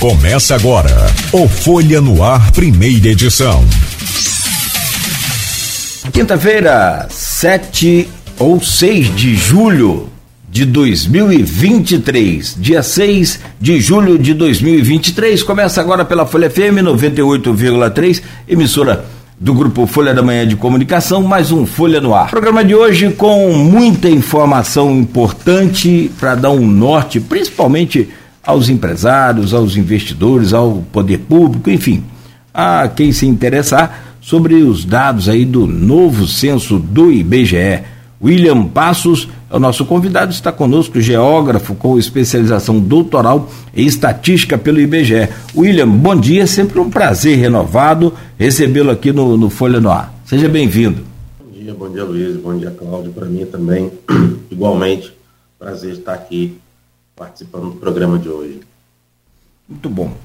Começa agora o Folha no Ar, primeira edição. Quinta-feira, 7 ou 6 de julho de 2023. Dia 6 de julho de 2023. Começa agora pela Folha FM 98,3, emissora do grupo Folha da Manhã de Comunicação, mais um Folha no Ar. Programa de hoje com muita informação importante para dar um norte, principalmente aos empresários, aos investidores, ao poder público, enfim, a quem se interessar sobre os dados aí do novo censo do IBGE. William Passos é o nosso convidado, está conosco, geógrafo com especialização doutoral em estatística pelo IBGE. William, bom dia, sempre um prazer renovado recebê-lo aqui no, no Folha no Ar. Seja bem-vindo. Bom dia, bom dia Luiz, bom dia Cláudio, para mim também, igualmente, prazer estar aqui participando do programa de hoje. Muito bom.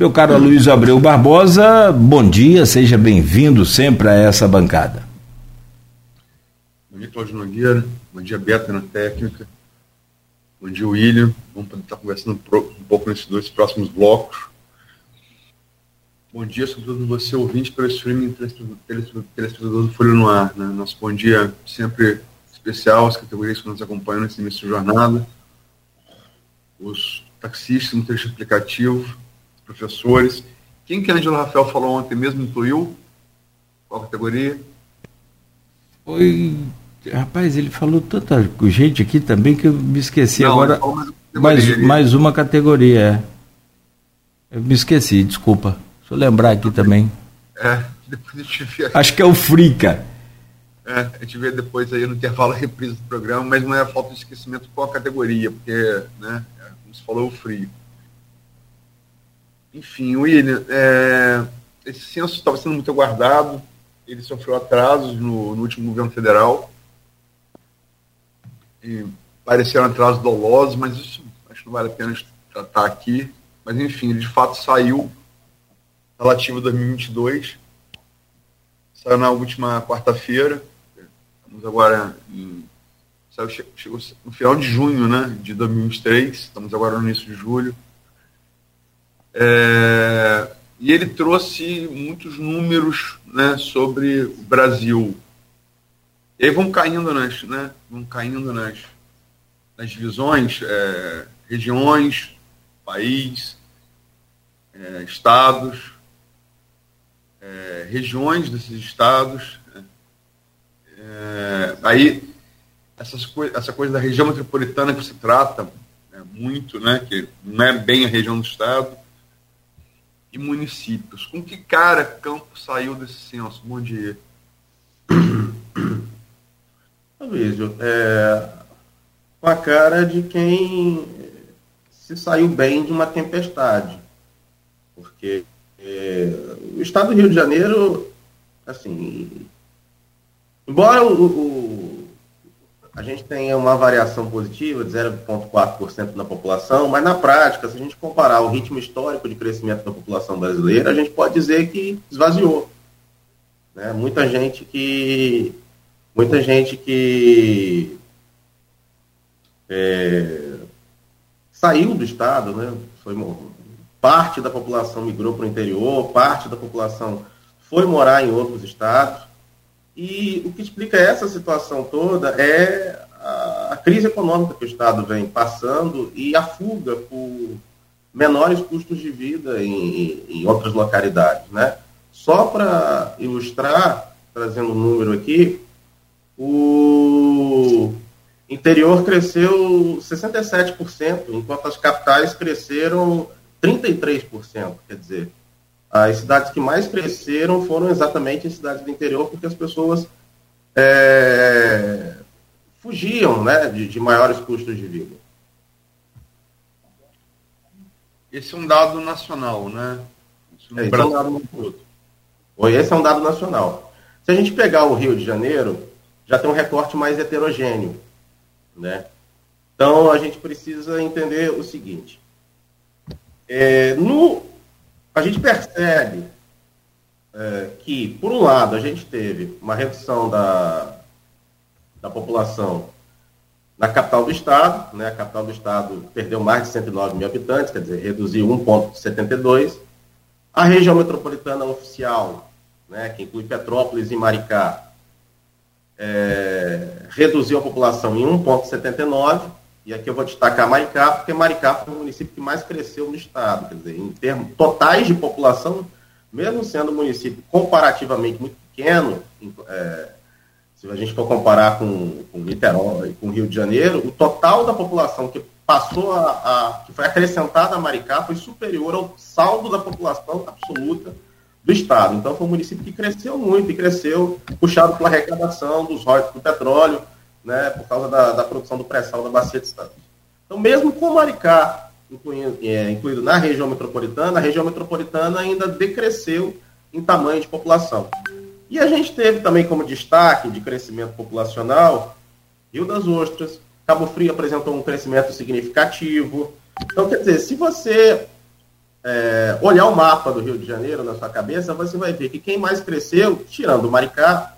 Meu caro Luiz Abreu Barbosa, bom dia, seja bem-vindo sempre a essa bancada. Bom dia, Cláudio Nogueira. Bom dia, Beto, na técnica. Bom dia, William. Vamos estar conversando um pouco nesses dois próximos blocos. Bom dia, sobretudo você, ouvinte, pelo streaming telespectador do Folha no Ar. Né? Nosso bom dia sempre especial às categorias que nos acompanham nesse início de jornada. Os taxistas no trecho aplicativo, professores. Quem que a Angela Rafael falou ontem mesmo incluiu? Qual categoria? Foi. Rapaz, ele falou tanta gente aqui também que eu me esqueci Não, agora. Mais, mais uma categoria, é. Eu me esqueci, desculpa. Deixa eu lembrar aqui também. É, depois a gente vê. Acho que é o Frica. É, a gente vê depois aí no intervalo a reprise do programa, mas não é a falta de esquecimento qual a categoria, porque, né, você falou, o frio. Enfim, William, é, esse censo estava sendo muito aguardado, ele sofreu atrasos no, no último governo federal. E pareceram atrasos dolosos, mas isso acho que não vale a pena tratar aqui. Mas enfim, ele de fato saiu relativo a 2022. Saiu na última quarta-feira. Estamos agora em. Saiu, chegou no final de junho né, de 2023. Estamos agora no início de julho. É, e ele trouxe muitos números né, sobre o Brasil. E aí vão caindo nas, né, vão caindo nas, nas divisões, é, regiões, país, é, estados, é, regiões desses estados. Né. É, aí essas essa coisa da região metropolitana que se trata né, muito, né, que não é bem a região do estado, e municípios. Com que cara Campo saiu desse censo? Bom dia. Luísio, é, com a cara de quem se saiu bem de uma tempestade. Porque é, o estado do Rio de Janeiro, assim, embora o, o a gente tem uma variação positiva de 0,4% na população, mas na prática, se a gente comparar o ritmo histórico de crescimento da população brasileira, a gente pode dizer que esvaziou. Né? Muita gente que muita gente que é, saiu do estado, né? Foi parte da população migrou para o interior, parte da população foi morar em outros estados. E o que explica essa situação toda é a, crise econômica que o Estado vem passando e a fuga por menores custos de vida em, em outras localidades. Né? Só para ilustrar, trazendo um número aqui, o interior cresceu 67%, enquanto as capitais cresceram 33%. Quer dizer, as cidades que mais cresceram foram exatamente as cidades do interior, porque as pessoas é, fugiam né, de, de, maiores custos de vida. Esse é um dado nacional, né? É, esse é um dado Esse é um dado nacional. Se a gente pegar o Rio de Janeiro, já tem um recorte mais heterogêneo. Né? Então, a gente precisa entender o seguinte. É, no a gente percebe é, que, por um lado, a gente teve uma redução da, da população na capital do estado, né, a capital do estado perdeu mais de 109 mil habitantes, quer dizer, reduziu 1,72. A região metropolitana oficial, né, que inclui Petrópolis e Maricá, é, reduziu a população em 1,79. E aqui eu vou destacar Maricá, porque Maricá foi o município que mais cresceu no estado. Quer dizer, em termos totais de população, mesmo sendo um município comparativamente muito pequeno, é, se a gente for comparar com, com Niterói, com Rio de Janeiro, o total da população que passou a, a, que foi acrescentada a Maricá foi superior ao saldo da população absoluta do estado. Então foi um município que cresceu muito e cresceu puxado pela arrecadação dos royalties do petróleo, né, por causa da, da produção do pré-sal da bacia de Santos. Então mesmo com Maricá incluindo, é, incluído na região metropolitana, a região metropolitana ainda decresceu em tamanho de população. E a gente teve também como destaque de crescimento populacional Rio das Ostras, Cabo Frio apresentou um crescimento significativo. Então, quer dizer, se você é, olhar o mapa do Rio de Janeiro na sua cabeça, você vai ver que quem mais cresceu, tirando o Maricá,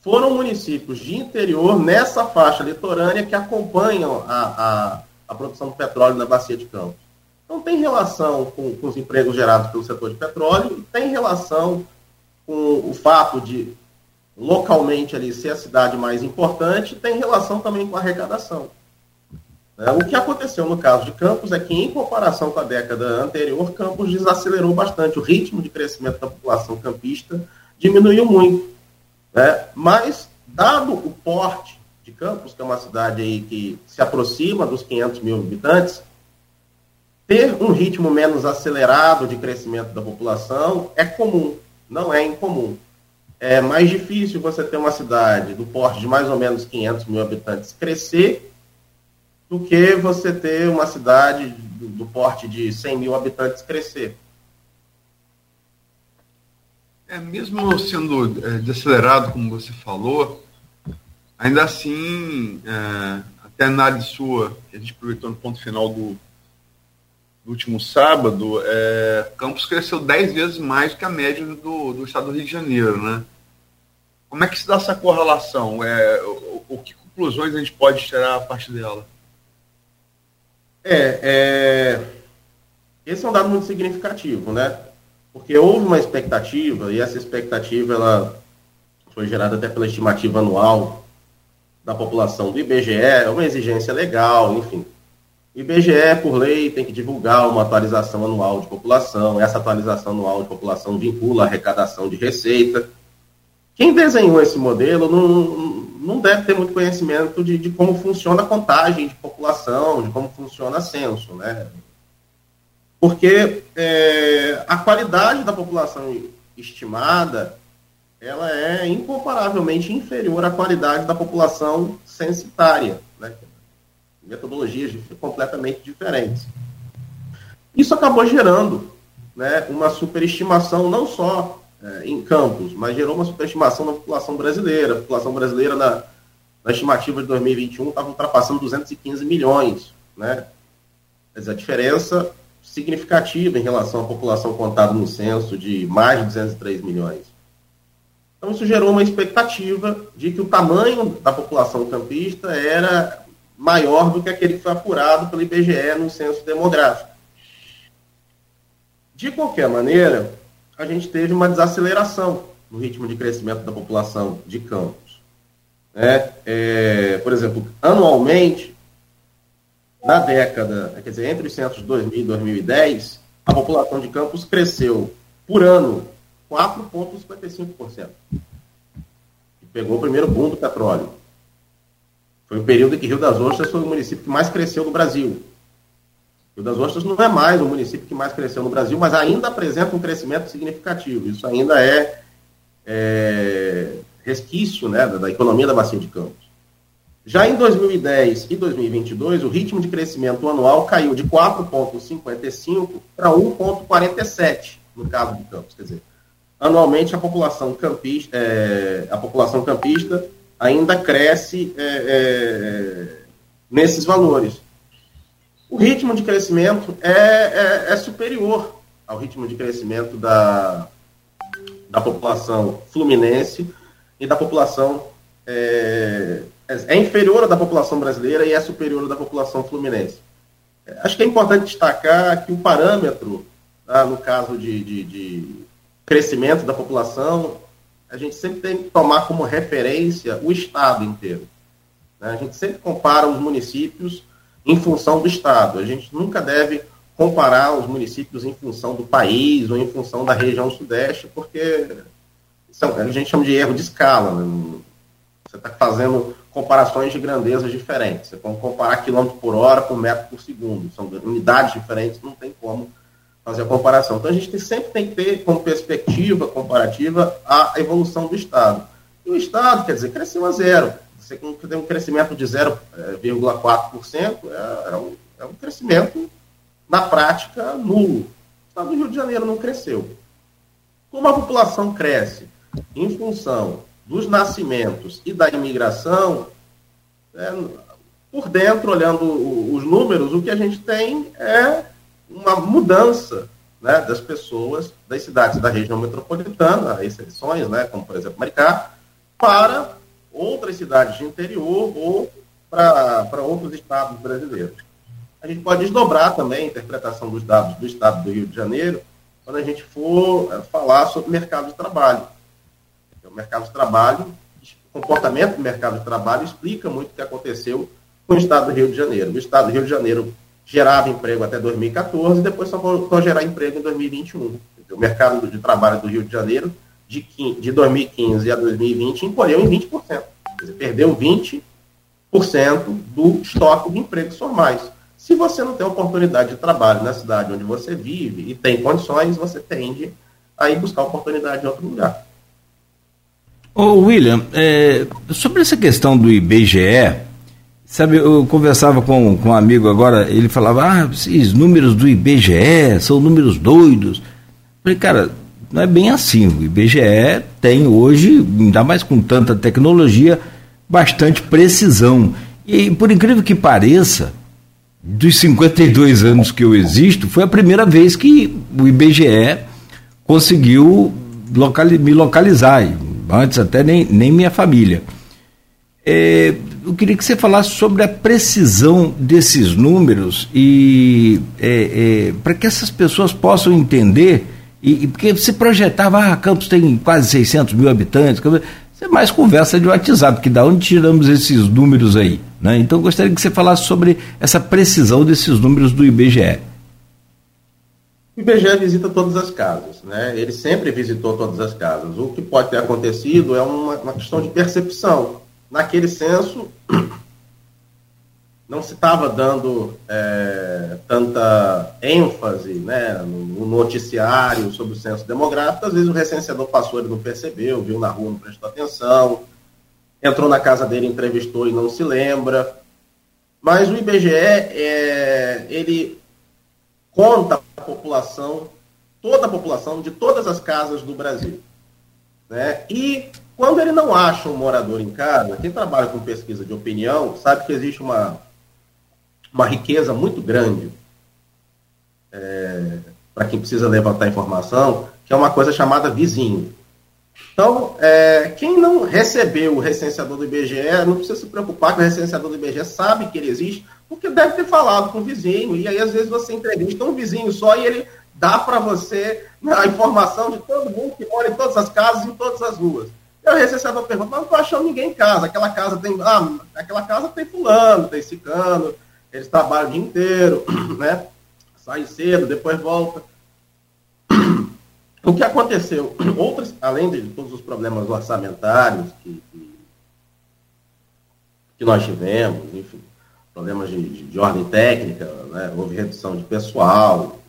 foram municípios de interior nessa faixa litorânea que acompanham a, a, a produção do petróleo na bacia de Campos. Então, tem relação com, com os empregos gerados pelo setor de petróleo, tem relação com o fato de localmente ali ser a cidade mais importante, tem relação também com a arrecadação. É, o que aconteceu no caso de Campos é que, em comparação com a década anterior, Campos desacelerou bastante. O ritmo de crescimento da população campista diminuiu muito. Né? Mas, dado o porte de Campos, que é uma cidade aí que se aproxima dos 500 mil habitantes, ter um ritmo menos acelerado de crescimento da população é comum não é incomum. É mais difícil você ter uma cidade do porte de mais ou menos 500 mil habitantes crescer do que você ter uma cidade do, do porte de 100 mil habitantes crescer. É, mesmo sendo é, desacelerado, como você falou, ainda assim, é, até a análise sua, que a gente aproveitou no ponto final do, do último sábado, é, Campos cresceu 10 vezes mais que a média do, do estado do Rio de Janeiro, né? Como é que se dá essa correlação? É, o, o que conclusões a gente pode tirar a partir dela? É, é, esse é um dado muito significativo, né? Porque houve uma expectativa, e essa expectativa ela foi gerada até pela estimativa anual da população do IBGE, é uma exigência legal, enfim. O IBGE, por lei, tem que divulgar uma atualização anual de população. Essa atualização anual de população vincula a arrecadação de receita. Quem desenhou esse modelo não, não deve ter muito conhecimento de, de como funciona a contagem de população, de como funciona a censo, né? Porque é, a qualidade da população estimada ela é incomparavelmente inferior à qualidade da população censitária, né? metodologias completamente diferentes. Isso acabou gerando né, uma superestimação não só é, em campos, mas gerou uma superestimação na população brasileira. A população brasileira, na, na estimativa de 2021, estava ultrapassando 215 milhões. Né? Quer dizer, a diferença significativa em relação à população contada no censo de mais de 203 milhões. Então, isso gerou uma expectativa de que o tamanho da população campista era maior do que aquele que foi apurado pelo IBGE no censo demográfico. De qualquer maneira, a gente teve uma desaceleração no ritmo de crescimento da população de Campos. É, é, por exemplo, anualmente, na década, quer dizer, entre os censos de 2000 e 2010, a população de Campos cresceu por ano 4,55%. E pegou o primeiro boom do petróleo. Foi o período em que Rio das Ostras foi o município que mais cresceu no Brasil. Rio das Ostras não é mais o município que mais cresceu no Brasil, mas ainda apresenta um crescimento significativo. Isso ainda é, é resquício né, da, da economia da Bacia de Campos. Já em 2010 e 2022, o ritmo de crescimento anual caiu de 4,55 para 1,47 no caso de Campos. Quer dizer, anualmente a população campista, é, a população campista ainda cresce é, é, nesses valores. O ritmo de crescimento é, é, é, superior ao ritmo de crescimento da, da população fluminense e da população é, inferior à da população brasileira e é superior à da população fluminense. É, acho que é importante destacar que o parâmetro, tá, no caso de, de, de crescimento da população, a gente sempre tem que tomar como referência o Estado inteiro. Né? A gente sempre compara os municípios em função do Estado. A gente nunca deve comparar os municípios em função do país ou em função da região sudeste, porque são, a gente chama de erro de escala. Né? Você está fazendo comparações de grandezas diferentes. Você pode comparar quilômetro por hora com metro por segundo. São unidades diferentes, não tem como fazer a comparação. Então a gente sempre tem que ter como perspectiva comparativa a evolução do Estado. E o Estado, quer dizer, cresceu a zero. Você tem um crescimento de 0,4%, é, é, um, é um crescimento, na prática, nulo. O Estado do Rio de Janeiro não cresceu. Como a população cresce em função dos nascimentos e da imigração, é, por dentro, olhando os números, o que a gente tem é uma mudança né, das pessoas das cidades da região metropolitana, exceções, né, como por exemplo Maricá, para outras cidades de interior ou para outros estados brasileiros. A gente pode desdobrar também a interpretação dos dados do estado do Rio de Janeiro quando a gente for é, falar sobre mercado de trabalho. O mercado de trabalho, o comportamento do mercado de trabalho explica muito o que aconteceu com o estado do Rio de Janeiro. O estado do Rio de Janeiro gerava emprego até 2014 e depois só voltou a gerar emprego em 2021. O mercado de trabalho do Rio de Janeiro, de, de 2015 a 2020, encolheu em 20%. Quer dizer, perdeu 20% do estoque de empregos formais. Se você não tem oportunidade de trabalho na cidade onde você vive e tem condições, você tende a ir buscar oportunidade em outro lugar. Ô William, é, sobre essa questão do IBGE, Sabe, eu conversava com, com um amigo agora, ele falava, ah, esses números do IBGE são números doidos. Eu falei, cara, não é bem assim. O IBGE tem hoje, ainda mais com tanta tecnologia, bastante precisão. E por incrível que pareça, dos 52 anos que eu existo, foi a primeira vez que o IBGE conseguiu me localizar. Antes até nem, nem minha família. É, eu queria que você falasse sobre a precisão desses números e é, é, para que essas pessoas possam entender, e, e, porque você projetava, ah, Campos tem quase 600 mil habitantes, você mais conversa de WhatsApp, que da onde tiramos esses números aí? Né? Então gostaria que você falasse sobre essa precisão desses números do IBGE. O IBGE visita todas as casas, né? ele sempre visitou todas as casas. O que pode ter acontecido é uma, uma questão de percepção naquele censo não se estava dando é, tanta ênfase né, no noticiário sobre o censo demográfico, às vezes o recenseador passou, ele não percebeu, viu na rua, não prestou atenção, entrou na casa dele, entrevistou e não se lembra. Mas o IBGE, é, ele conta população, toda a população de todas as casas do Brasil. Né? E quando ele não acha um morador em casa, quem trabalha com pesquisa de opinião sabe que existe uma, uma riqueza muito grande é, para quem precisa levantar informação, que é uma coisa chamada vizinho. Então, é, quem não recebeu o recenseador do IBGE, não precisa se preocupar que o recenseador do IBGE sabe que ele existe, porque deve ter falado com o vizinho, e aí às vezes você entrevista um vizinho só e ele dá para você a informação de todo mundo que mora em todas as casas, em todas as ruas. Eu recebo a pergunta, mas não estou achando ninguém em casa. Aquela casa tem. Ah, aquela casa tem fulano, tem cicano, eles trabalham o dia inteiro, né? Sai cedo, depois volta. O que aconteceu? Outras, além de todos os problemas orçamentários que, que, que nós tivemos, enfim, problemas de, de, de ordem técnica, né? houve redução de pessoal,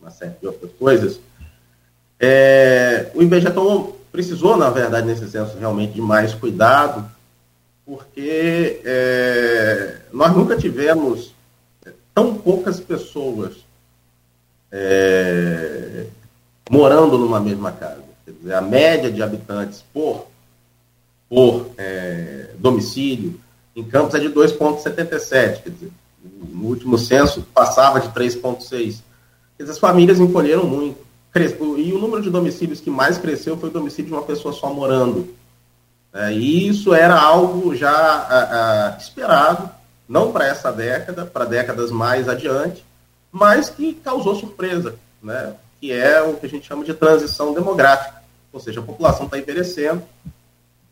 uma série de outras coisas, é, o IBGE tomou precisou, na verdade, nesse censo, realmente de mais cuidado, porque é, nós nunca tivemos tão poucas pessoas é, morando numa mesma casa. Quer dizer, a média de habitantes por, por é, domicílio em Campos é de 2,77. Quer dizer, no último censo passava de 3,6. As famílias encolheram muito. E o número de domicílios que mais cresceu foi o domicílio de uma pessoa só morando. É, e isso era algo já a, a, esperado, não para essa década, para décadas mais adiante, mas que causou surpresa, né? Que é o que a gente chama de transição demográfica. Ou seja, a população está envelhecendo,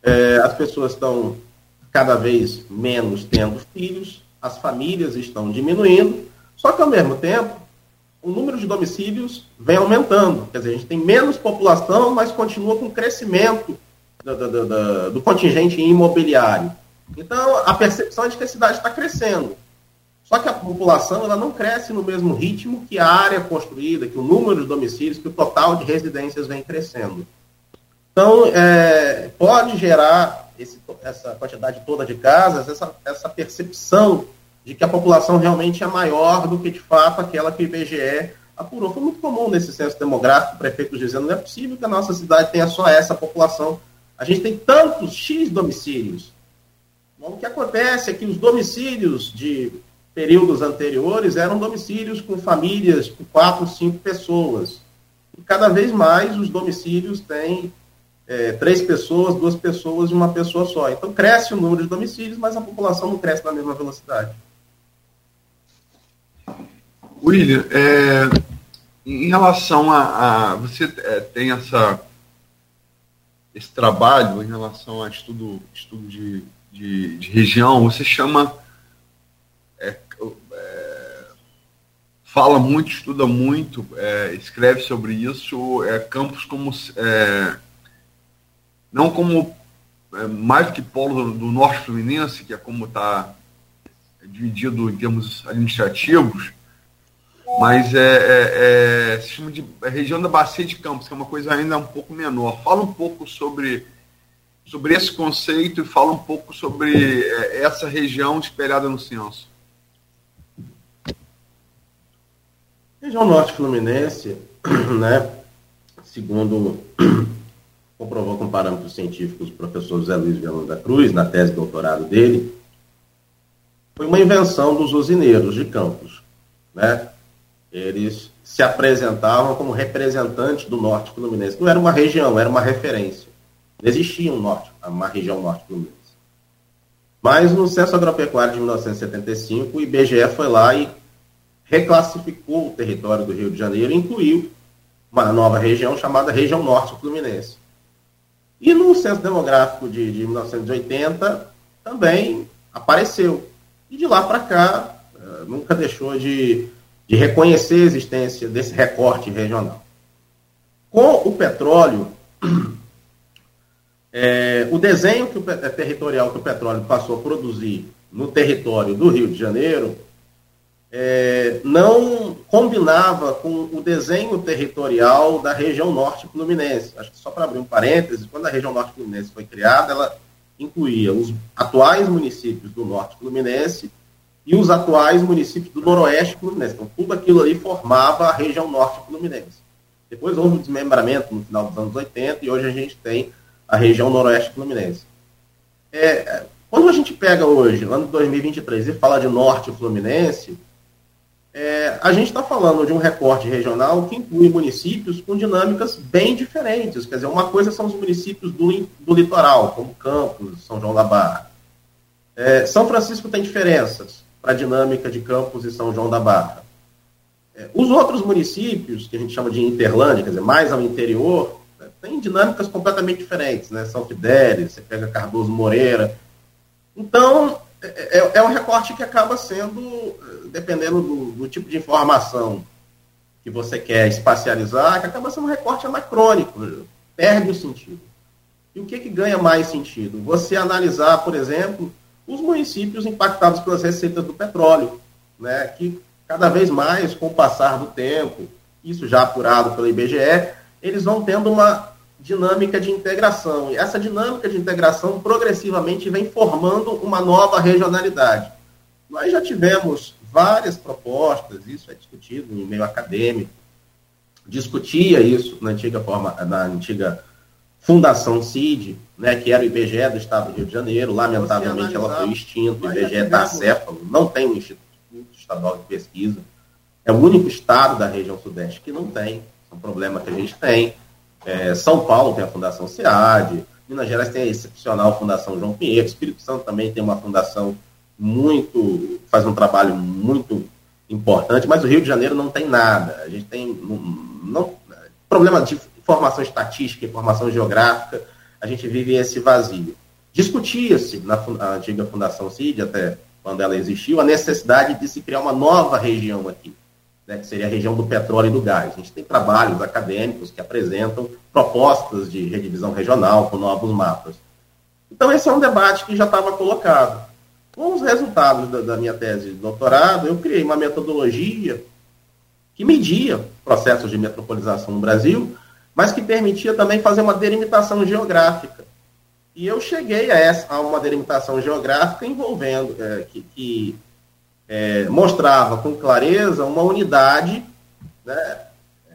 é, as pessoas estão cada vez menos tendo filhos, as famílias estão diminuindo, só que ao mesmo tempo o número de domicílios vem aumentando. Quer dizer, a gente tem menos população, mas continua com crescimento do, do, do, do contingente imobiliário. Então, a percepção é de que a cidade está crescendo. Só que a população ela não cresce no mesmo ritmo que a área construída, que o número de domicílios, que o total de residências vem crescendo. Então, é, pode gerar esse, essa quantidade toda de casas, essa, essa percepção de que a população realmente é maior do que, de fato, aquela que o IBGE apurou. Foi muito comum nesse censo demográfico, prefeitos dizendo não é possível que a nossa cidade tenha só essa população. A gente tem tantos X domicílios. Bom, o que acontece é que os domicílios de períodos anteriores eram domicílios com famílias com quatro, cinco pessoas. E cada vez mais os domicílios têm é, três pessoas, duas pessoas e uma pessoa só. Então cresce o número de domicílios, mas a população não cresce na mesma velocidade. William, é, em relação a, a você é, tem essa esse trabalho em relação a estudo estudo de, de, de região, você chama é, é, fala muito, estuda muito, é, escreve sobre isso, é, campos como não como é, mais que polo do, do, norte fluminense, que é como está dividido em termos administrativos, mas é, é, é, se chama de é região da Bacia de Campos, que é uma coisa ainda um pouco menor. Fala um pouco sobre, sobre esse conceito e fala um pouco sobre é, essa região espelhada no censo. Região Norte Fluminense, né, segundo comprovou com parâmetros científicos o professor José Luiz Viana da Cruz, na tese de doutorado dele, foi uma invenção dos usineiros de Campos. Né? Eles se apresentavam como representantes do norte fluminense. Não era uma região, era uma referência. Não existia um norte, uma região norte fluminense. Mas no censo agropecuário de 1975, o IBGE foi lá e reclassificou o território do Rio de Janeiro e incluiu uma nova região chamada região norte fluminense. E no censo demográfico de, de 1980 também apareceu. E de lá para cá, uh, nunca deixou de, de reconhecer a existência desse recorte regional. Com o petróleo, é, o desenho que o, é, territorial que o petróleo passou a produzir no território do Rio de Janeiro é, não combinava com o desenho territorial da região norte fluminense. Acho que só para abrir um parênteses, quando a região norte fluminense foi criada, ela incluía os atuais municípios do norte fluminense e os atuais municípios do noroeste fluminense. Então, tudo aquilo ali formava a região norte fluminense. Depois houve o desmembramento no final dos anos 80 e hoje a gente tem a região noroeste fluminense. É, quando a gente pega hoje, ano de 2023, e fala de norte fluminense, é, a gente está falando de um recorte regional que inclui municípios com dinâmicas bem diferentes. Quer dizer, uma coisa são os municípios do, do litoral, como Campos, São João da Barra. É, são Francisco tem diferenças para a dinâmica de Campos e São João da Barra. É, os outros municípios, que a gente chama de interlândia, quer dizer, mais ao interior, né, têm dinâmicas completamente diferentes. Né? São Fidélis, você pega Cardoso Moreira. Então, é, é, é um recorte que acaba sendo, dependendo do, do, tipo de informação que você quer espacializar, que acaba sendo um recorte anacrônico, perde o sentido. E o que, que ganha mais sentido? Você analisar, por exemplo, os municípios impactados pelas receitas do petróleo, né, que cada vez mais, com o passar do tempo, isso já apurado pelo IBGE, eles vão tendo uma dinâmica de integração. E essa dinâmica de integração progressivamente vem formando uma nova regionalidade. Nós já tivemos várias propostas, isso é discutido no meio acadêmico, discutia isso na antiga forma, na antiga Fundação CID, né, que era o IBGE do Estado do Rio de Janeiro, lamentavelmente ela foi extinta, o IBGE está acéfalo, não tem um Instituto Estadual de Pesquisa, é o único estado da região sudeste que não tem, é um problema que a gente tem. É, São Paulo tem a Fundação SEAD, Minas Gerais tem a excepcional Fundação João Pinheiro, Espírito Santo também tem uma fundação muito, faz um trabalho muito importante, mas o Rio de Janeiro não tem nada. A gente tem não, não, problema de informação estatística, informação geográfica, a gente vive esse vazio. Discutia-se na, na antiga Fundação CID, até quando ela existiu, a necessidade de se criar uma nova região aqui, né, que seria a região do petróleo e do gás. A gente tem trabalhos acadêmicos que apresentam propostas de redivisão regional com novos mapas. Então, esse é um debate que já estava colocado. Com os resultados da, da minha tese de doutorado, eu criei uma metodologia que media processos de metropolização no Brasil, mas que permitia também fazer uma delimitação geográfica. E eu cheguei a, essa, a uma delimitação geográfica envolvendo, é, que, que é, mostrava com clareza uma unidade né, é,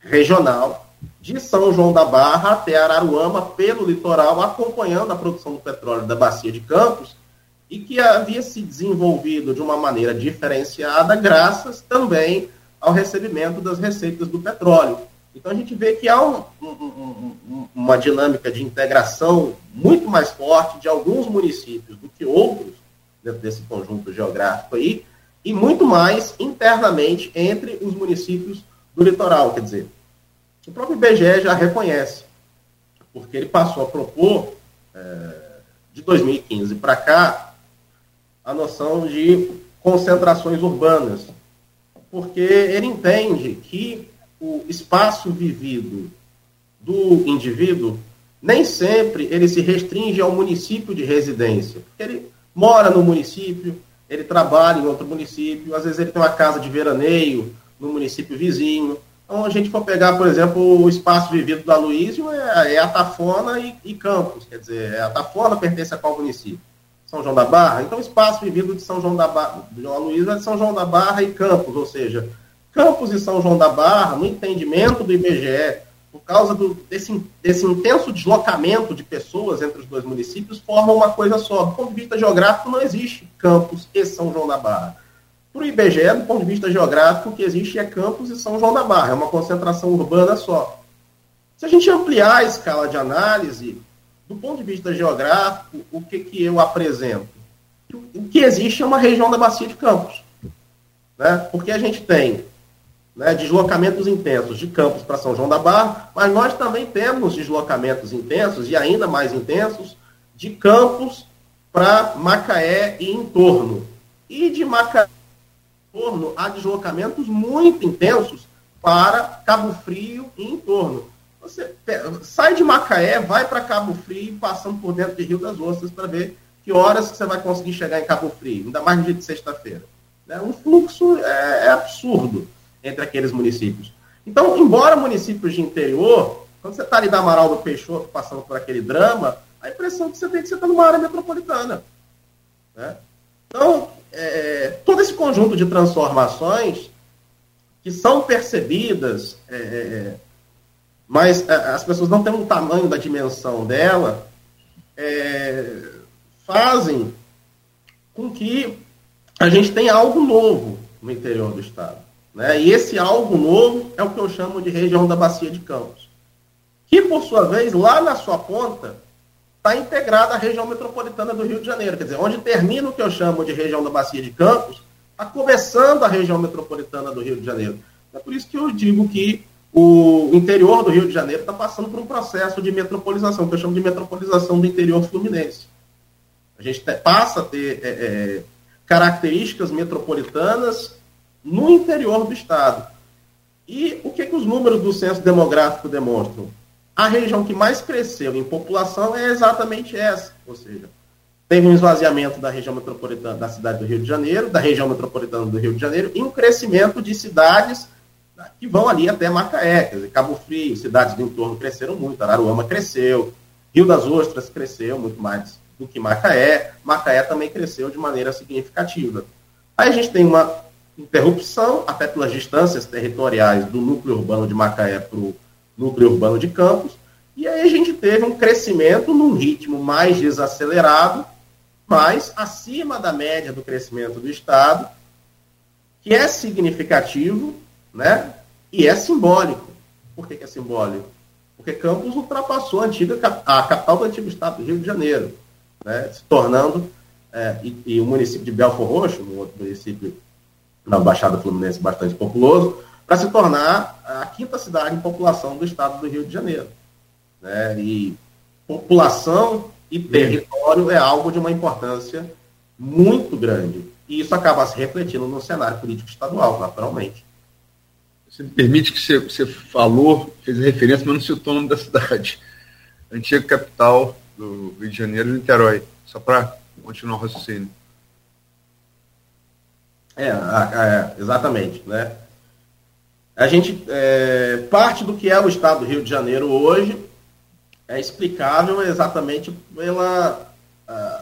regional de São João da Barra até Araruama, pelo litoral, acompanhando a produção do petróleo da Bacia de Campos, e que havia se desenvolvido de uma maneira diferenciada, graças também ao recebimento das receitas do petróleo. Então a gente vê que há um, um, um, uma dinâmica de integração muito mais forte de alguns municípios do que outros dentro desse conjunto geográfico aí, e muito mais internamente entre os municípios do litoral. Quer dizer, o próprio IBGE já reconhece, porque ele passou a propor, é, de 2015 para cá, a noção de concentrações urbanas, porque ele entende que o espaço vivido do indivíduo nem sempre ele se restringe ao município de residência, porque ele mora no município, ele trabalha em outro município, às vezes ele tem uma casa de veraneio no município vizinho. Então, a gente for pegar, por exemplo, o espaço vivido da Luísio, é, é Atafona e, e Campos, quer dizer, a Atafona pertence a qual município? São João da Barra, então o espaço vivido de São João da Barra, de Luiz é de São João da Barra e Campos, ou seja, Campos e São João da Barra, no entendimento do IBGE, por causa do, desse, desse intenso deslocamento de pessoas entre os dois municípios, formam uma coisa só. Do ponto de vista geográfico, não existe Campos e São João da Barra. Para o IBGE, do ponto de vista geográfico, o que existe é Campos e São João da Barra, é uma concentração urbana só. Se a gente ampliar a escala de análise, do ponto de vista geográfico, o que, que eu apresento? O que existe é uma região da Bacia de Campos. Né? Porque a gente tem né, deslocamentos intensos de Campos para São João da Barra, mas nós também temos deslocamentos intensos e ainda mais intensos de Campos para Macaé e entorno. E de Macaé e entorno há deslocamentos muito intensos para Cabo Frio e entorno. Você sai de Macaé, vai para Cabo Frio, passando por dentro de Rio das Ostras para ver que horas você vai conseguir chegar em Cabo Frio, ainda mais no dia de sexta-feira. Né? Um fluxo é, é, absurdo entre aqueles municípios. Então, embora municípios de interior, quando você está ali da Amaral do Peixoto passando por aquele drama, a impressão que você tem é que você está numa área metropolitana. Né? Então, é, todo esse conjunto de transformações que são percebidas é, é mas é, as pessoas não têm o tamanho da dimensão dela, é, fazem com que a gente tenha algo novo no interior do estado. Né? E esse algo novo é o que eu chamo de região da Bacia de Campos, que, por sua vez, lá na sua ponta, está integrada à região metropolitana do Rio de Janeiro. Quer dizer, onde termina o que eu chamo de região da Bacia de Campos, está começando a região metropolitana do Rio de Janeiro. É por isso que eu digo que o interior do Rio de Janeiro está passando por um processo de metropolização, que eu chamo de metropolização do interior fluminense. A gente passa a ter é, é, características metropolitanas no interior do Estado. E o que, que os números do censo demográfico demonstram? A região que mais cresceu em população é exatamente essa, ou seja, teve um esvaziamento da região metropolitana da cidade do Rio de Janeiro, da região metropolitana do Rio de Janeiro, e um crescimento de cidades que vão ali até Macaé, quer dizer, Cabo Frio, cidades do entorno cresceram muito, Araruama cresceu, Rio das Ostras cresceu muito mais do que Macaé, Macaé também cresceu de maneira significativa. Aí a gente tem uma interrupção, até pelas distâncias territoriais do núcleo urbano de Macaé para o núcleo urbano de Campos, e aí a gente teve um crescimento num ritmo mais desacelerado, mas acima da média do crescimento do Estado, que é significativo, né? E é simbólico. Por que, que é simbólico? porque Campos ultrapassou a, antiga, a capital do antigo estado do Rio de Janeiro, né, se tornando, é, e, e, o município de Belfor Roxo, um outro município na Baixada Fluminense bastante populoso, para se tornar a quinta cidade em população do estado do Rio de Janeiro. Né, e população e território é algo de uma importância muito grande. E isso acaba se refletindo no cenário político estadual, naturalmente. Você me permite que você, você falou, fez referência, mas não citou o nome da cidade. Antiga capital do Rio de Janeiro, Niterói. Só para continuar o raciocínio. É, exatamente. Né? A gente é, parte do que é o estado do Rio de Janeiro hoje é explicável exatamente pela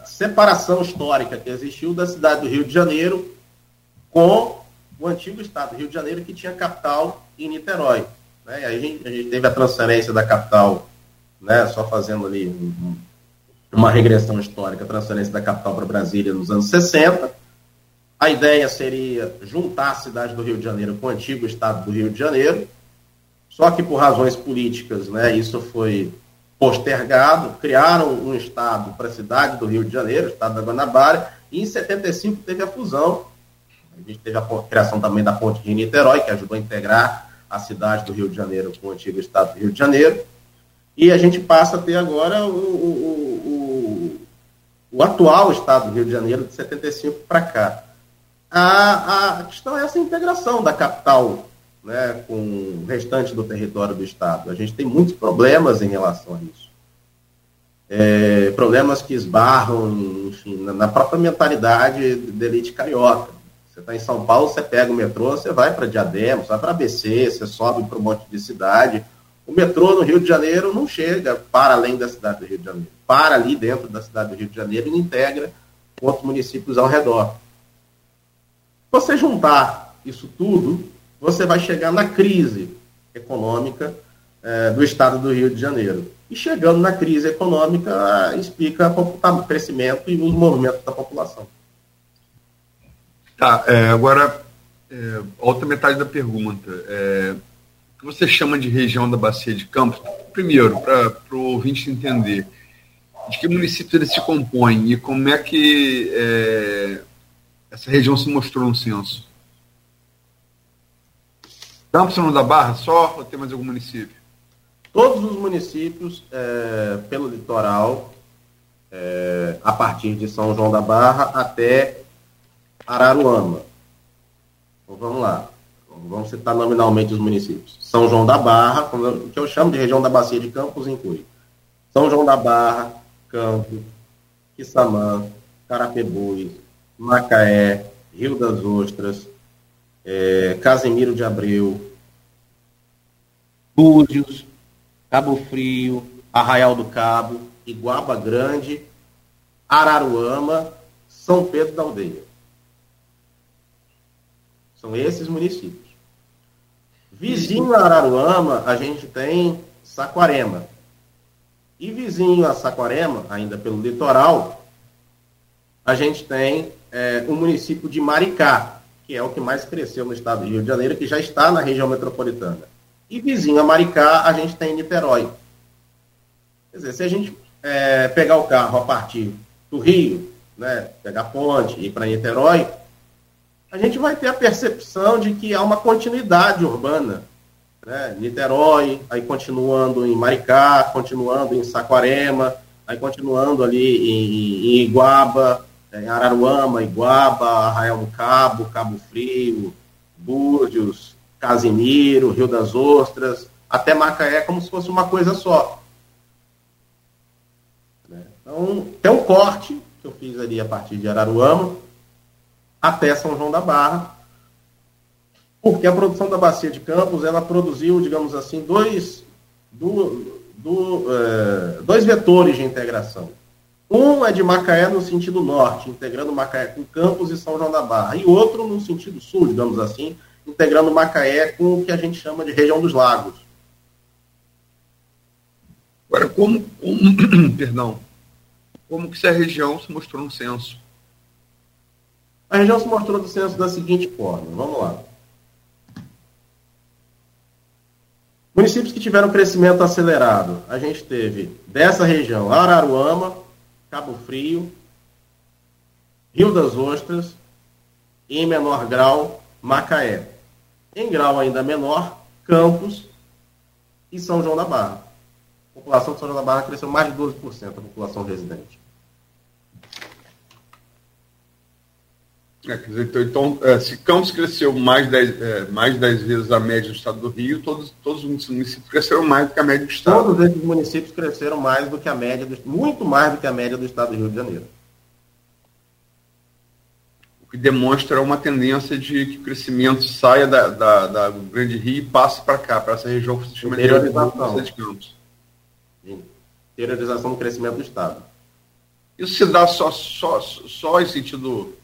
separação histórica que existiu da cidade do Rio de Janeiro com o antigo estado do Rio de Janeiro, que tinha capital em Niterói. Né? E aí a gente, a gente, teve a transferência da capital, né, só fazendo ali um, uma regressão histórica, transferência da capital para Brasília nos anos 60. A ideia seria juntar a cidade do Rio de Janeiro com o antigo estado do Rio de Janeiro, só que por razões políticas, né, isso foi postergado, criaram um estado para a cidade do Rio de Janeiro, o estado da Guanabara, e em 75 teve a fusão. A gente teve a criação também da ponte de Niterói, que ajudou a integrar a cidade do Rio de Janeiro com o antigo estado do Rio de Janeiro. E a gente passa a ter agora o, o, o, o atual estado do Rio de Janeiro de 75 para cá. A, a questão é essa integração da capital né, com o restante do território do Estado. A gente tem muitos problemas em relação a isso. É, problemas que esbarram enfim, na, na própria mentalidade da elite carioca. Você está em São Paulo, você pega o metrô, você vai para Diadema, você vai para ABC, você sobe para um monte de cidade. O metrô no Rio de Janeiro não chega para além da cidade do Rio de Janeiro. Para ali dentro da cidade do Rio de Janeiro e integra outros municípios ao redor. Você juntar isso tudo, você vai chegar na crise econômica é, do estado do Rio de Janeiro. E chegando na crise econômica, explica o crescimento e os movimentos da população. Tá, é, agora, é, outra metade da pergunta. É, o que você chama de região da Bacia de Campos? Primeiro, para o ouvinte entender, de que município ele se compõe e como é que essa região se mostrou no censo? Campos São da Barra só ou tem mais algum município? Todos os municípios é, pelo litoral, é, a partir de São João da Barra até Araruama. Então, vamos lá. Vamos citar nominalmente os municípios. São João da Barra, o que eu chamo de região da Bacia de Campos, inclui São João da Barra, Campos, Quissamã, Carapebus, Macaé, Rio das Ostras, é, Casemiro de Abreu, Búzios, Cabo Frio, Arraial do Cabo, Iguaba Grande, Araruama, São Pedro da Aldeia. São esses municípios. Vizinho a Araruama, a gente tem Saquarema. E vizinho a Saquarema, ainda pelo litoral, a gente tem é, o município de Maricá, que é o que mais cresceu no estado do Rio de Janeiro, que já está na região metropolitana. E vizinho a Maricá, a gente tem Niterói. Quer dizer, se a gente é, pegar o carro a partir do Rio, né, pegar a ponte e ir para Niterói, a gente vai ter a percepção de que há uma continuidade urbana. Né? Niterói, aí continuando em Maricá, continuando em Saquarema, aí continuando ali em, em Iguaba, em Araruama, Iguaba, Arraial do Cabo, Cabo Frio, Búzios, Casimiro, Rio das Ostras, até Macaé, como se fosse uma coisa só. Né? Então, tem um corte que eu fiz ali a partir de Araruama até São João da Barra, porque a produção da Bacia de Campos, ela produziu, digamos assim, dois, do, do, é, dois vetores de integração. Um é de Macaé no sentido norte, integrando Macaé com Campos e São João da Barra, e outro no sentido sul, digamos assim, integrando Macaé com o que a gente chama de região dos lagos. Agora, como, como perdão, como que essa região se mostrou no censo? A região se mostrou no censo da seguinte forma, vamos lá. Municípios que tiveram crescimento acelerado, a gente teve dessa região Araruama, Cabo Frio, Rio das Ostras e, em menor grau, Macaé. Em grau ainda menor, Campos e São João da Barra. A população de São João da Barra cresceu mais de 12% a população residente. É, dizer, então, então é, se Campos cresceu mais 10, é, mais 10 vezes a média do estado do Rio, todos, todos os municípios cresceram mais do que a média do estado. Todos esses municípios cresceram mais do que a média, do, muito mais do que a média do estado do Rio de Janeiro. O que demonstra uma tendência de que o crescimento saia da, da, da do Grande Rio e passe para cá, para essa região que se chama de Campos. Interiorização do crescimento do estado. Isso se dá só, só, só em sentido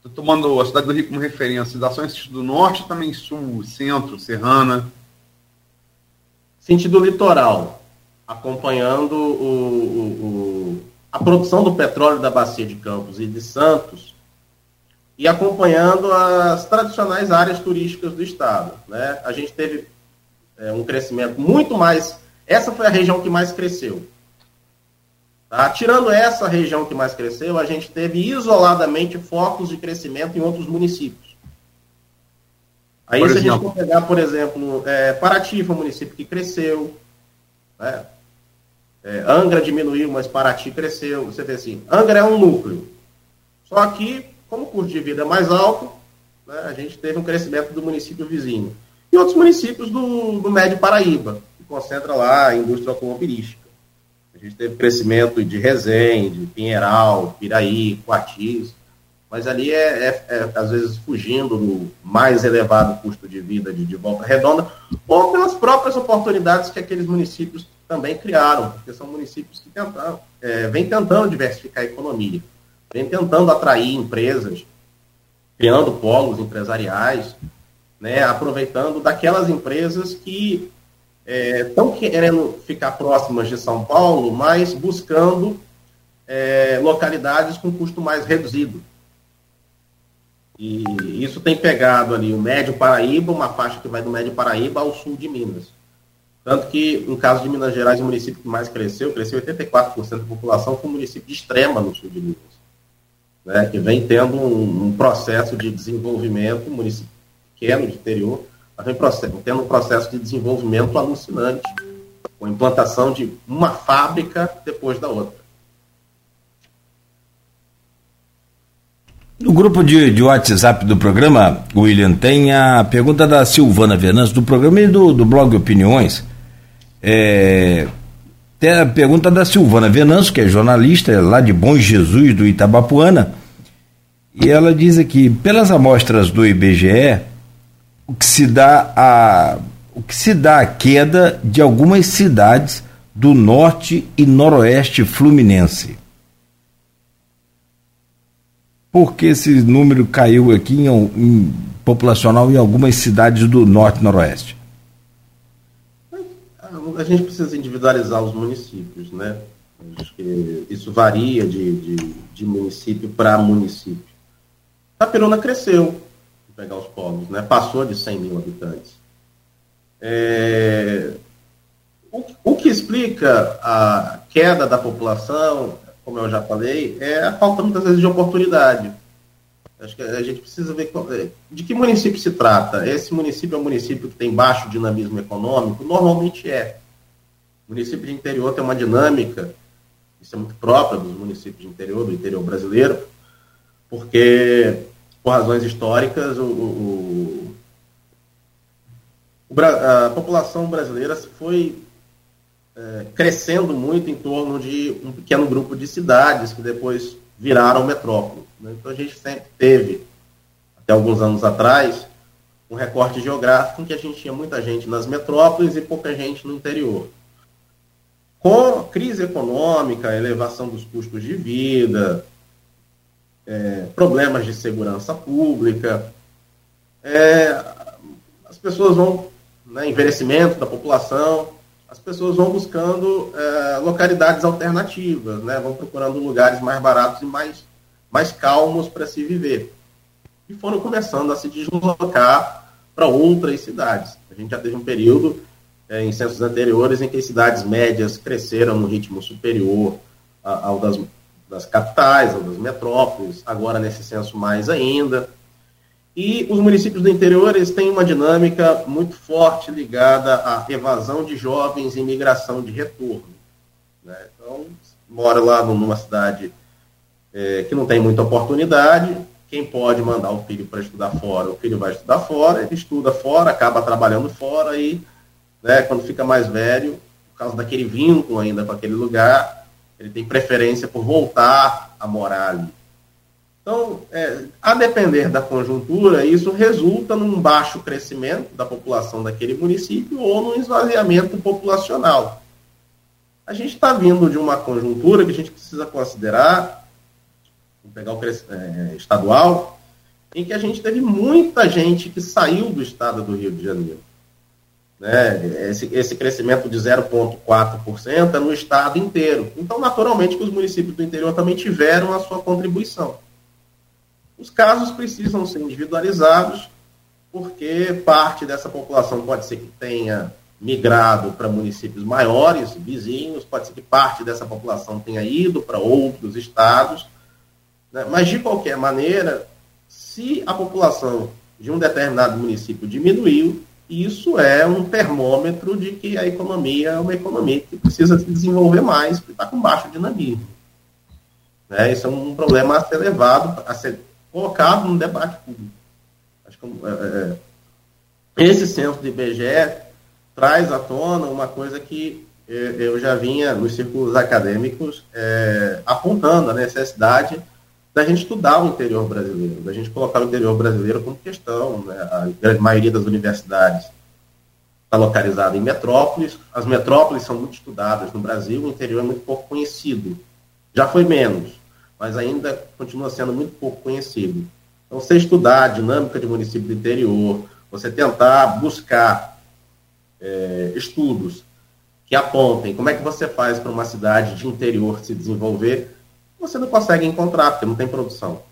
Estou tomando a cidade do Rio como referência. Só em sentido norte, também sul, centro, serrana? Sentido litoral, acompanhando o, o, o, a produção do petróleo da Bacia de Campos e de Santos e acompanhando as tradicionais áreas turísticas do estado. Né? A gente teve é, um crescimento muito mais. Essa foi a região que mais cresceu. Tá? Tirando essa região que mais cresceu, a gente teve isoladamente focos de crescimento em outros municípios. Aí, por se exemplo. a gente for pegar, por exemplo, é, Paraty foi um município que cresceu, né? é, Angra diminuiu, mas Paraty cresceu. Você vê assim, Angra é um núcleo. Só que, como o custo de vida é mais alto, né, a gente teve um crescimento do município vizinho. E outros municípios do, do Médio Paraíba, que concentra lá a indústria automobilística. A gente teve crescimento de Resende, Pinheiral, Piraí, Coatis, mas ali é, é, é, às vezes fugindo do mais elevado custo de vida de, de Volta Redonda, ou pelas próprias oportunidades que aqueles municípios também criaram, porque são municípios que tentaram, é, vêm tentando diversificar a economia, vêm tentando atrair empresas, criando polos empresariais, né, aproveitando daquelas empresas que estão é, querendo ficar próximas de São Paulo, mas buscando é, localidades com custo mais reduzido. E isso tem pegado ali o Médio Paraíba, uma faixa que vai do Médio Paraíba ao sul de Minas. Tanto que, no caso de Minas Gerais, o município que mais cresceu, cresceu 84% da população, foi um município de extrema no sul de Minas. Né, que vem tendo um, um processo de desenvolvimento, um município pequeno de interior, tendo um processo de desenvolvimento alucinante, com implantação de uma fábrica depois da outra. No grupo de, de WhatsApp do programa, William, tem a pergunta da Silvana Venâncio, do programa e do, do blog Opiniões. É, tem a pergunta da Silvana Venâncio, que é jornalista lá de Bom Jesus, do Itabapuana. E ela diz aqui: pelas amostras do IBGE, o que se dá a o que se dá a queda de algumas cidades do norte e noroeste fluminense. Por que esse número caiu aqui em, em populacional em algumas cidades do norte e noroeste? A gente precisa individualizar os municípios, né? Acho que isso varia de, de, de município para município. Tapirona cresceu, pegar os polos, né? passou de 100 mil habitantes. É, o, que explica a queda da população, como eu já falei, é a falta muitas vezes de oportunidade. Acho que a gente precisa ver é, de que município se trata. Esse município é um município que tem baixo dinamismo econômico? Normalmente é. O município de interior tem uma dinâmica, isso é muito próprio dos municípios de interior, do interior brasileiro, porque por razões históricas, o, o, o, a população brasileira foi é, crescendo muito em torno de um pequeno grupo de cidades que depois viraram metrópole. Né? Então a gente sempre teve, até alguns anos atrás, um recorte geográfico em que a gente tinha muita gente nas metrópoles e pouca gente no interior. Com a crise econômica, elevação dos custos de vida, é, problemas de segurança pública, é, as pessoas vão, né, envelhecimento da população, as pessoas vão buscando é, localidades alternativas, né, vão procurando lugares mais baratos e mais, mais calmos para se viver. E foram começando a se deslocar para outras cidades. A gente já teve um período é, em censos anteriores em que as cidades médias cresceram no ritmo superior ao das, das capitais, ao das metrópoles, agora nesse censo mais ainda. E os municípios do interior eles têm uma dinâmica muito forte ligada à evasão de jovens e migração de retorno. Né? Então, mora lá numa cidade é, que não tem muita oportunidade, quem pode mandar o filho para estudar fora, o filho vai estudar fora, ele estuda fora, acaba trabalhando fora e, né, quando fica mais velho, por causa daquele vínculo ainda com aquele lugar, ele tem preferência por voltar a morar ali. Então, é, a depender da conjuntura, isso resulta num baixo crescimento da população daquele município ou num esvaziamento populacional. A gente está vindo de uma conjuntura que a gente precisa considerar, vou pegar o é, estadual, em que a gente teve muita gente que saiu do estado do Rio de Janeiro. Né? Esse, esse crescimento de 0,4% é no estado inteiro. Então, naturalmente, que os municípios do interior também tiveram a sua contribuição. Os casos precisam ser individualizados, porque parte dessa população pode ser que tenha migrado para municípios maiores, vizinhos, pode ser que parte dessa população tenha ido para outros estados, né? mas de qualquer maneira, se a população de um determinado município diminuiu, isso é um termômetro de que a economia é uma economia que precisa se desenvolver mais, porque está com baixo dinamismo. Né? Isso é um problema a ser levado, a ser colocado no debate público. Acho que é, é, é, esse censo de IBGE traz à tona uma coisa que é, eu já vinha nos círculos acadêmicos é, apontando a necessidade da gente estudar o interior brasileiro, da gente colocar o interior brasileiro como questão. Né? A grande maioria das universidades está localizada em metrópoles, as metrópoles são muito estudadas no Brasil, o interior é muito pouco conhecido. Já foi menos, mas ainda continua sendo muito pouco conhecido. Então, você estudar a dinâmica de município do interior, você tentar buscar é, estudos que apontem como é que você faz para uma cidade de interior se desenvolver, você não consegue encontrar, porque não tem produção.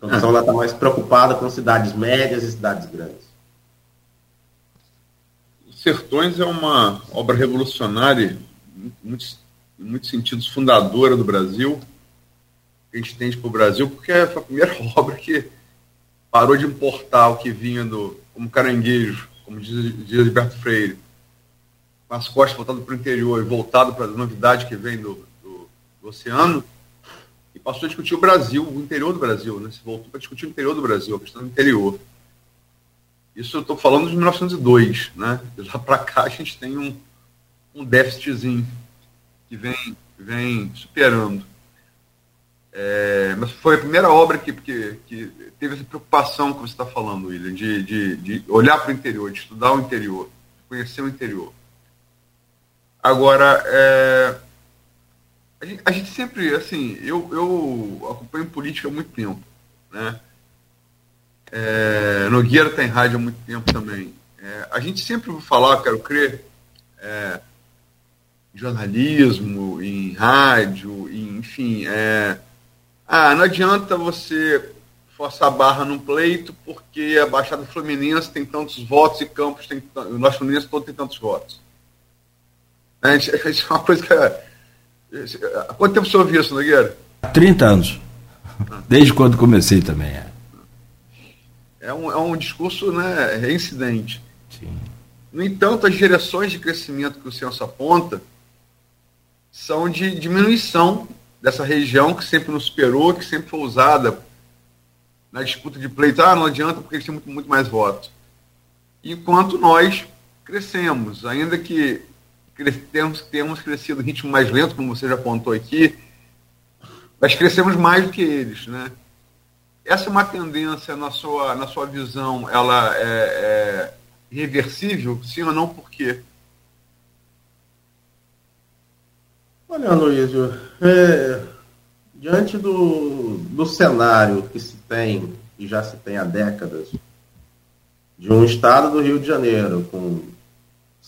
A produção está mais preocupada com cidades médias e cidades grandes. Sertões é uma obra revolucionária, muito em muitos sentidos, fundadora do Brasil, que a gente entende para o Brasil, porque foi a primeira obra que parou de importar o que vinha do, como caranguejo, como diz, diz Gilberto Freire, com as costas voltado para o interior e voltado para a novidade que vem do, do, oceano, e passou a discutir o Brasil, o interior do Brasil, né? Se voltou para discutir o interior do Brasil, a questão do interior. Isso eu estou falando de 1902, né? De lá para cá a gente tem um, um déficitzinho que vem, vem superando. É, mas foi a primeira obra que, que, que, teve essa preocupação que você está falando, William, de, de, de olhar para o interior, de estudar o interior, de conhecer o interior. Agora, é, a, gente, a, gente, sempre, assim, eu, eu acompanho política há muito tempo, né? É, Nogueira tem tá rádio há muito tempo também. É, a gente sempre vai falar, quero crer, é, jornalismo, em rádio, em, enfim. É... Ah, não adianta você forçar a barra num pleito porque a Baixada Fluminense tem tantos votos e Campos tem nosso Fluminense todo tem tantos votos. A gente, a gente é uma coisa que. Há quanto tempo você ouviu isso, Nogueira? 30 anos. Desde quando comecei também. É, é, um, é um discurso né, reincidente. Sim. No entanto, as direções de crescimento que o censo aponta são de diminuição dessa região que sempre nos superou, que sempre foi usada na disputa de pleito. Ah, não adianta porque eles têm muito, muito mais votos. Enquanto nós crescemos, ainda que temos, temos crescido em ritmo mais lento, como você já apontou aqui, mas crescemos mais do que eles, né? Essa é uma tendência na sua, na sua visão, ela é, é reversível, sim ou não, por quê? Olha, Aloysio, é, diante do, do cenário que se tem, e já se tem há décadas, de um estado do Rio de Janeiro com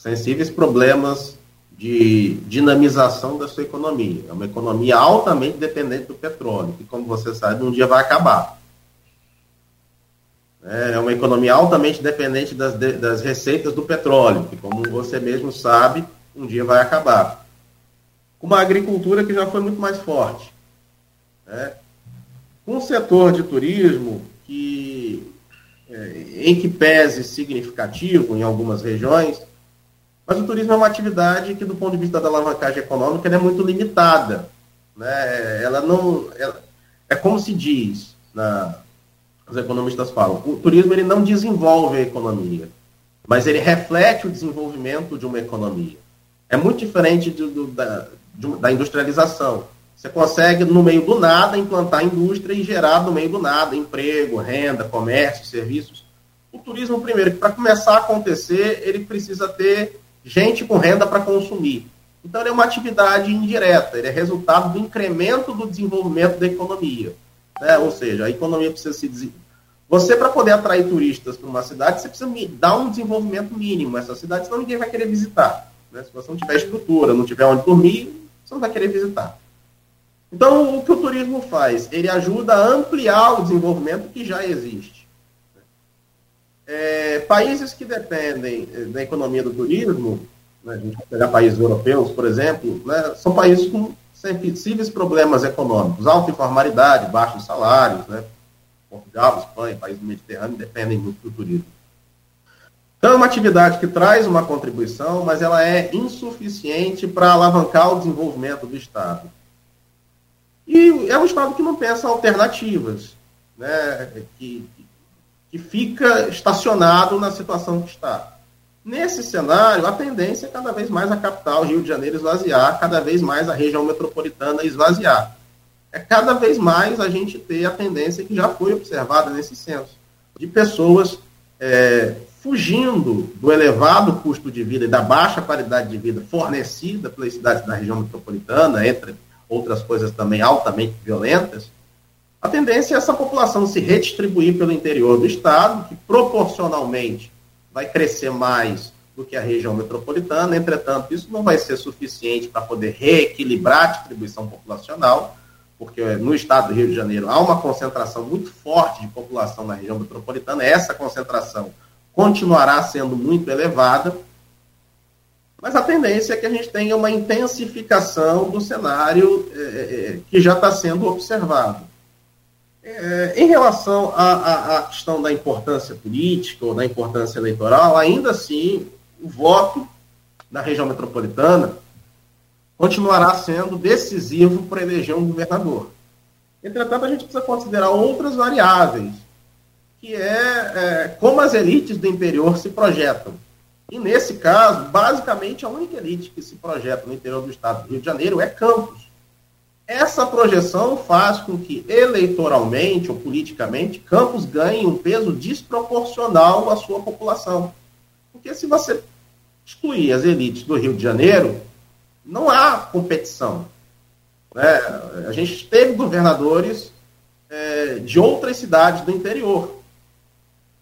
sensíveis problemas de dinamização da sua economia. É uma economia altamente dependente do petróleo, que, como você sabe, um dia vai acabar. É uma economia altamente dependente das, das receitas do petróleo, que, como você mesmo sabe, um dia vai acabar. Uma agricultura que já foi muito mais forte. Né? Um setor de turismo que, é, em que pese significativo em algumas regiões, mas o turismo é uma atividade que, do ponto de vista da alavancagem econômica, é muito limitada. Né? Ela não, ela, é como se diz na, os economistas falam, o turismo ele não desenvolve a economia, mas ele reflete o desenvolvimento de uma economia. É muito diferente do, do, da, de, da industrialização. Você consegue, no meio do nada, implantar indústria e gerar, no meio do nada, emprego, renda, comércio, serviços. O turismo, primeiro, para começar a acontecer, ele precisa ter gente com renda para consumir. Então, ele é uma atividade indireta, ele é resultado do incremento do desenvolvimento da economia. Né? Ou seja, a economia precisa se desenvolver. Você, para poder atrair turistas para uma cidade, você precisa dar um desenvolvimento mínimo a essa cidade, senão ninguém vai querer visitar. Né? Se você não tiver estrutura, não tiver onde dormir, você não vai querer visitar. Então, o que o turismo faz? Ele ajuda a ampliar o desenvolvimento que já existe. É, países que dependem eh, da economia do turismo, né, a gente pegar países europeus, por exemplo, né, são países com sensíveis problemas econômicos, alta informalidade, baixos salários, né? Portugal, Espanha, países do Mediterrâneo dependem muito do turismo. Então, é uma atividade que traz uma contribuição, mas ela é insuficiente para alavancar o desenvolvimento do Estado. E é um Estado que não pensa alternativas, né? que, que fica estacionado na situação que está. Nesse cenário, a tendência é cada vez mais a capital, Rio de Janeiro, esvaziar, cada vez mais a região metropolitana esvaziar. É cada vez mais a gente ter a tendência que já foi observada nesse censo, de pessoas é, fugindo do elevado custo de vida e da baixa qualidade de vida fornecida pelas cidades da região metropolitana, entre outras coisas também altamente violentas, a tendência é essa população se redistribuir pelo interior do estado, que proporcionalmente vai crescer mais do que a região metropolitana. Entretanto, isso não vai ser suficiente para poder reequilibrar a distribuição populacional, porque no estado do Rio de Janeiro há uma concentração muito forte de população na região metropolitana. Essa concentração continuará sendo muito elevada, mas a tendência é que a gente tenha uma intensificação do cenário é, que já está sendo observado. É, em relação à, questão da importância política ou da importância eleitoral, ainda assim, o voto na região metropolitana continuará sendo decisivo para eleger um governador. Entretanto, a gente precisa considerar outras variáveis, que é, é como as elites do interior se projetam. E nesse caso, basicamente, a única elite que se projeta no interior do estado do Rio de Janeiro é Campos. Essa projeção faz com que, eleitoralmente ou politicamente, Campos ganhe um peso desproporcional à sua população. Porque se você excluir as elites do Rio de Janeiro, não há competição. Né? A gente teve governadores é, de outras cidades do interior.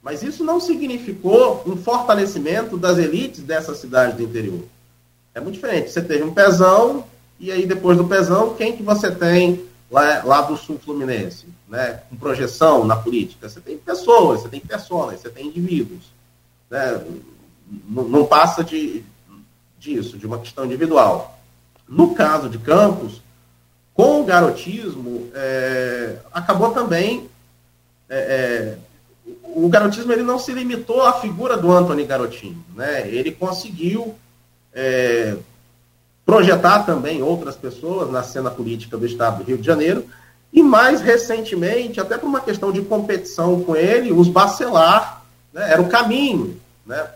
Mas isso não significou um fortalecimento das elites dessa cidade do interior. É muito diferente. Você teve um pezão e aí, depois do Pezão, quem que você tem lá, lá do Sul Fluminense? Né? Com projeção na política? Você tem pessoas, você tem pessoas, você tem indivíduos. Né? Não, não passa de, disso, de uma questão individual. No caso de Campos, com o garotismo, é, acabou também. É, é, o garotismo ele não se limitou à figura do Anthony Garotinho. Né? Ele conseguiu é, projetar também outras pessoas na cena política do Estado do Rio de Janeiro, e mais recentemente, até por uma questão de competição com ele, os bacelar, né, era o caminho, né,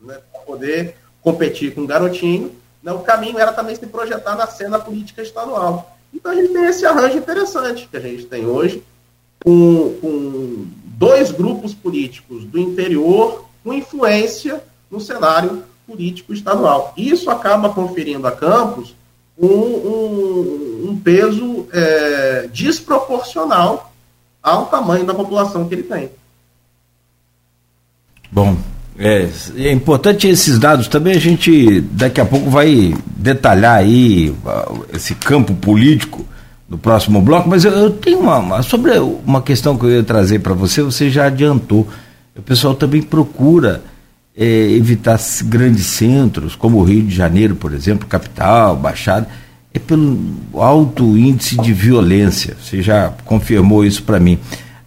né para poder competir com o garotinho, né, o caminho era também se projetar na cena política estadual. Então a gente tem esse arranjo interessante que a gente tem hoje, com, com dois grupos políticos do interior com influência no cenário político estadual. Isso acaba conferindo a Campos um, um, um peso é, desproporcional ao tamanho da população que ele tem. Bom, é, é, importante esses dados também. A gente daqui a pouco vai detalhar aí esse campo político no próximo bloco, mas eu, eu tenho uma, uma, sobre uma questão que eu ia trazer para você. Você já adiantou o pessoal também procura é, evitar grandes centros, como o Rio de Janeiro, por exemplo, capital, Baixada, é pelo alto índice de violência. Você já confirmou isso para mim.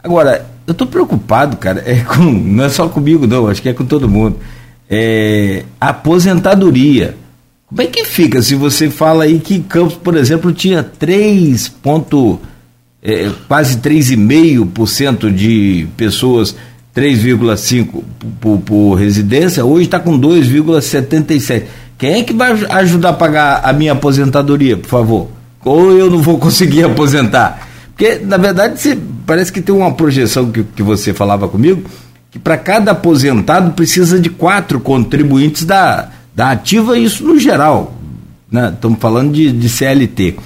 Agora, eu estou preocupado, cara, é com, não é só comigo, não, acho que é com todo mundo. É, aposentadoria. Como é que fica se você fala aí que Campos, por exemplo, tinha 3 ponto, é, quase 3,5% de pessoas, 3,5% por, por residência, hoje está com 2,77%. Quem é que vai ajudar a pagar a minha aposentadoria, por favor? Ou eu não vou conseguir aposentar? Porque, na verdade, você, parece que tem uma projeção que, que você falava comigo, que para cada aposentado precisa de quatro contribuintes da, da ativa, isso no geral. Né? Estamos falando de, de CLT.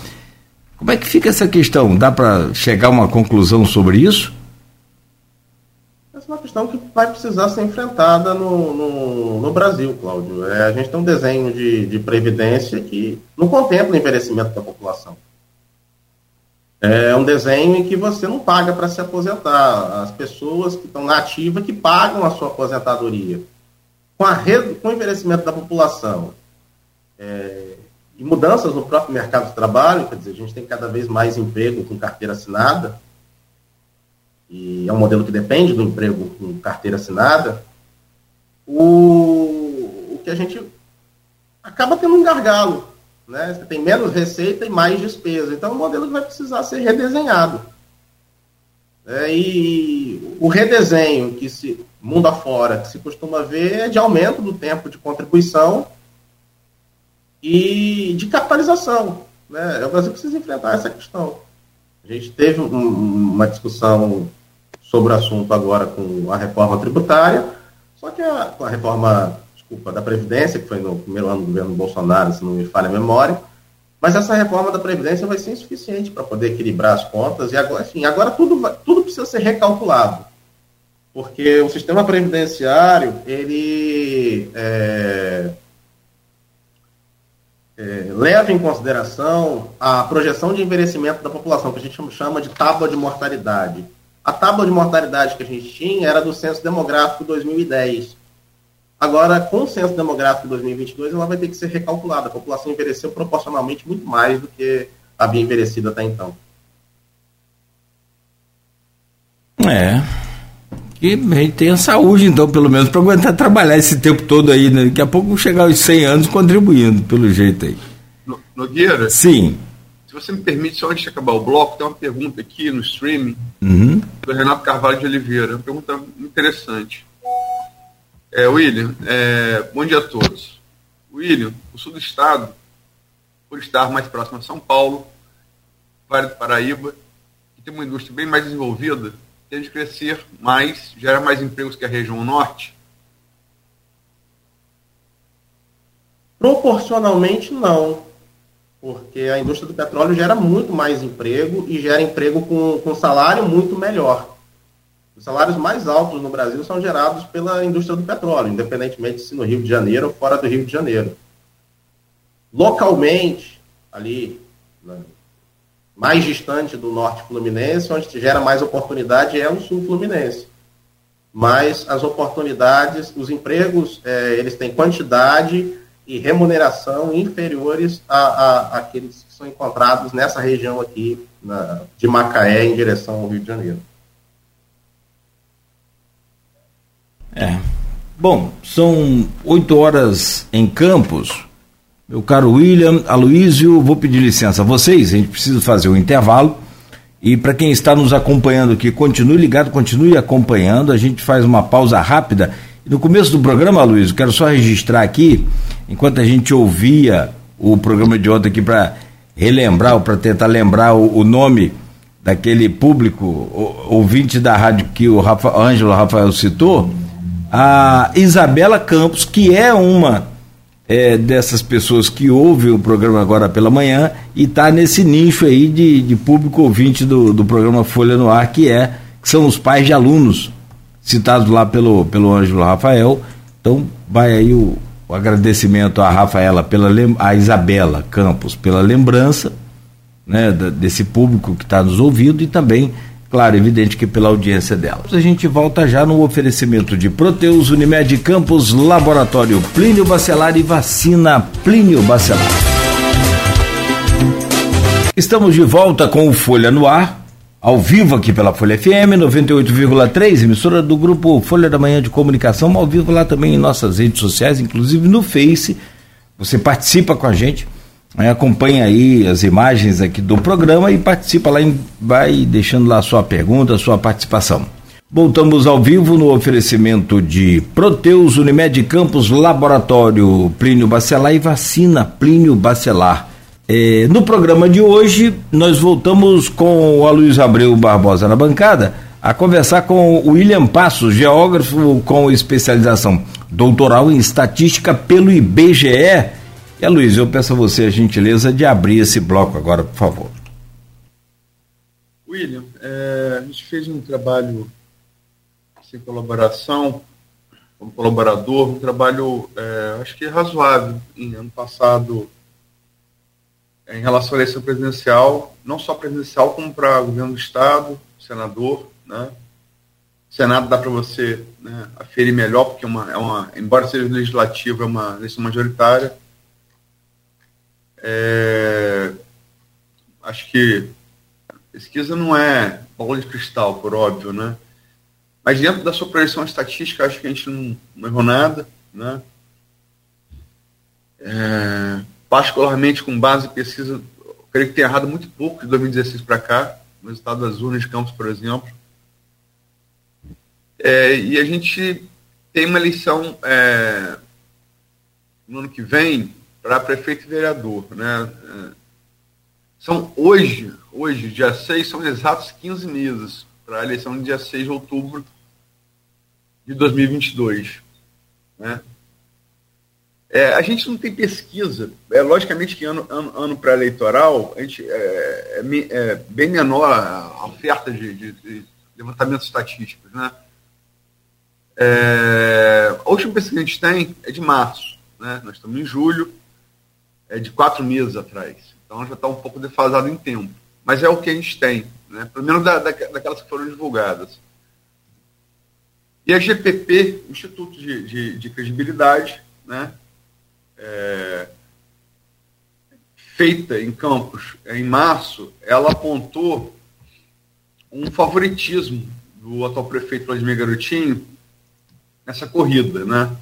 Como é que fica essa questão? Dá para chegar a uma conclusão sobre isso? Essa é uma questão que vai precisar ser enfrentada no, no, no Brasil, Cláudio. É, a gente tem um desenho de, de previdência que não contempla o envelhecimento da população. É um desenho em que você não paga para se aposentar. As pessoas que estão na ativa que pagam a sua aposentadoria. Com, a rede, com o envelhecimento da população é, e mudanças no próprio mercado de trabalho, quer dizer, a gente tem cada vez mais emprego com carteira assinada, e é um modelo que depende do emprego com carteira assinada, o, o que a gente acaba tendo um gargalo né? Você tem menos receita e mais despesa. Então, o modelo vai precisar ser redesenhado. É, e o redesenho que se mundo afora que se costuma ver é de aumento do tempo de contribuição e de capitalização. Né? O Brasil precisa enfrentar essa questão. A gente teve um, uma discussão sobre o assunto agora com a reforma tributária, só que a, a reforma desculpa, da Previdência, que foi no primeiro ano do governo Bolsonaro, se não me falha a memória, mas essa reforma da Previdência vai ser insuficiente para poder equilibrar as contas, e agora, enfim, agora tudo, tudo precisa ser recalculado, porque o sistema previdenciário, ele é, é, leva em consideração a projeção de envelhecimento da população, que a gente chama de tábua de mortalidade. A tábua de mortalidade que a gente tinha era do Censo Demográfico 2010, Agora, com o censo demográfico de 2022, ela vai ter que ser recalculada. A população envelheceu proporcionalmente muito mais do que havia envelhecido até então. É. E a gente tenha saúde, então, pelo menos, para aguentar trabalhar esse tempo todo aí. Né? Daqui a pouco chegar aos 100 anos contribuindo, pelo jeito aí. No, Nogueira? Sim. Se você me permite, só antes de acabar o bloco, tem uma pergunta aqui no streaming uhum. do Renato Carvalho de Oliveira. Uma pergunta interessante. É, William, é, bom dia a todos. William, o sul do estado, por estar mais próximo a São Paulo, Vale do Paraíba, que tem uma indústria bem mais desenvolvida, tende de crescer mais, gera mais empregos que a região norte? Proporcionalmente, não. Porque a indústria do petróleo gera muito mais emprego e gera emprego com, com salário muito melhor. Os salários mais altos no Brasil são gerados pela indústria do petróleo, independentemente se no Rio de Janeiro ou fora do Rio de Janeiro. Localmente, ali, mais distante do norte fluminense, onde gera mais oportunidade é o sul fluminense. Mas as oportunidades, os empregos, é, eles têm quantidade e remuneração inferiores a, a, àqueles que são encontrados nessa região aqui na, de Macaé em direção ao Rio de Janeiro. É. Bom, são oito horas em Campos. Meu caro William, Aloísio, vou pedir licença a vocês, a gente precisa fazer um intervalo. E para quem está nos acompanhando aqui, continue ligado, continue acompanhando. A gente faz uma pausa rápida. No começo do programa, Luiz, quero só registrar aqui, enquanto a gente ouvia o programa de ontem aqui para relembrar, ou para tentar lembrar o, o, nome daquele público o, ouvinte da rádio que o Rafa, Ângelo Rafael citou a Isabela Campos, que é uma é, dessas pessoas que ouve o programa agora pela manhã e está nesse nicho aí de, de público ouvinte do, do programa Folha no Ar, que é que são os pais de alunos citados lá pelo, pelo Ângelo Rafael. Então vai aí o, o agradecimento à Rafaela pela a Isabela Campos pela lembrança né, desse público que está nos ouvindo e também claro, evidente que pela audiência dela. A gente volta já no oferecimento de Proteus, Unimed Campos, Laboratório Plínio Bacelar e Vacina Plínio Bacelar. Estamos de volta com o Folha no Ar, ao vivo aqui pela Folha FM 98,3, emissora do grupo Folha da Manhã de Comunicação, ao vivo lá também em nossas redes sociais, inclusive no Face. Você participa com a gente Aí acompanha aí as imagens aqui do programa e participa lá, em, vai deixando lá a sua pergunta, a sua participação. Voltamos ao vivo no oferecimento de Proteus, Unimed Campos, Laboratório Plínio Bacelar e Vacina Plínio Bacelar. É, no programa de hoje, nós voltamos com o Aloysio Abreu Barbosa na bancada a conversar com o William Passos, geógrafo com especialização doutoral em estatística pelo IBGE e, Luiz, eu peço a você a gentileza de abrir esse bloco agora, por favor. William, é, a gente fez um trabalho sem colaboração, como colaborador, um trabalho, é, acho que razoável, em ano passado, em relação à eleição presidencial, não só presidencial, como para governo do Estado, senador, né? Senado dá para você né, aferir melhor, porque é uma, é uma, embora seja legislativo, é uma eleição majoritária. É, acho que pesquisa não é bola de cristal, por óbvio, né? Mas dentro da sua projeção estatística, acho que a gente não, não errou nada, né? É, particularmente com base em pesquisa, creio que tem errado muito pouco de 2016 para cá, no estado das urnas de Campos, por exemplo. É, e a gente tem uma eleição é, no ano que vem para prefeito e vereador. Né? É, são hoje, hoje, dia 6, são exatos 15 meses para a eleição de dia 6 de outubro de 2022. Né? É, a gente não tem pesquisa, é logicamente que ano, ano, ano pré-eleitoral a gente, é, é, é, bem menor a oferta de, de, de levantamentos estatísticos. Né? É, a última pesquisa que a gente tem é de março, né? nós estamos em julho, é de quatro meses atrás. Então já está um pouco defasado em tempo. Mas é o que a gente tem, né? pelo menos da, da, daquelas que foram divulgadas. E a GPP, Instituto de, de, de Credibilidade, né? É, feita em Campos em março, ela apontou um favoritismo do atual prefeito Vladimir Garotinho nessa corrida. Né?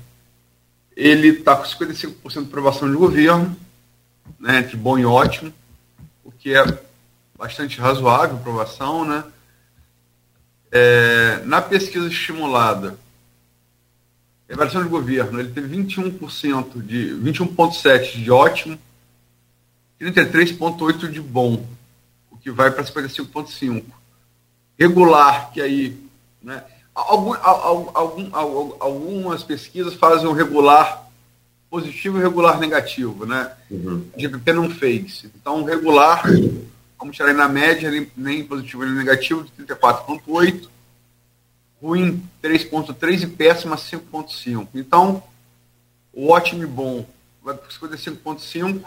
Ele está com 55% de aprovação de governo, né, entre bom e ótimo, o que é bastante razoável, aprovação, né? É, na pesquisa estimulada, avaliação de governo, ele teve 21% de 21,7% de ótimo, 33,8% de bom, o que vai para 55,5%. Regular, que aí, né? Algum, algum, algum, algumas pesquisas fazem o regular positivo e regular negativo, né? Uhum. O GPP não fez. Então, regular, vamos tirar aí na média, nem positivo nem negativo, de 34,8. Ruim, 3,3 e péssima, 5,5. Então, o ótimo e bom vai para 55,5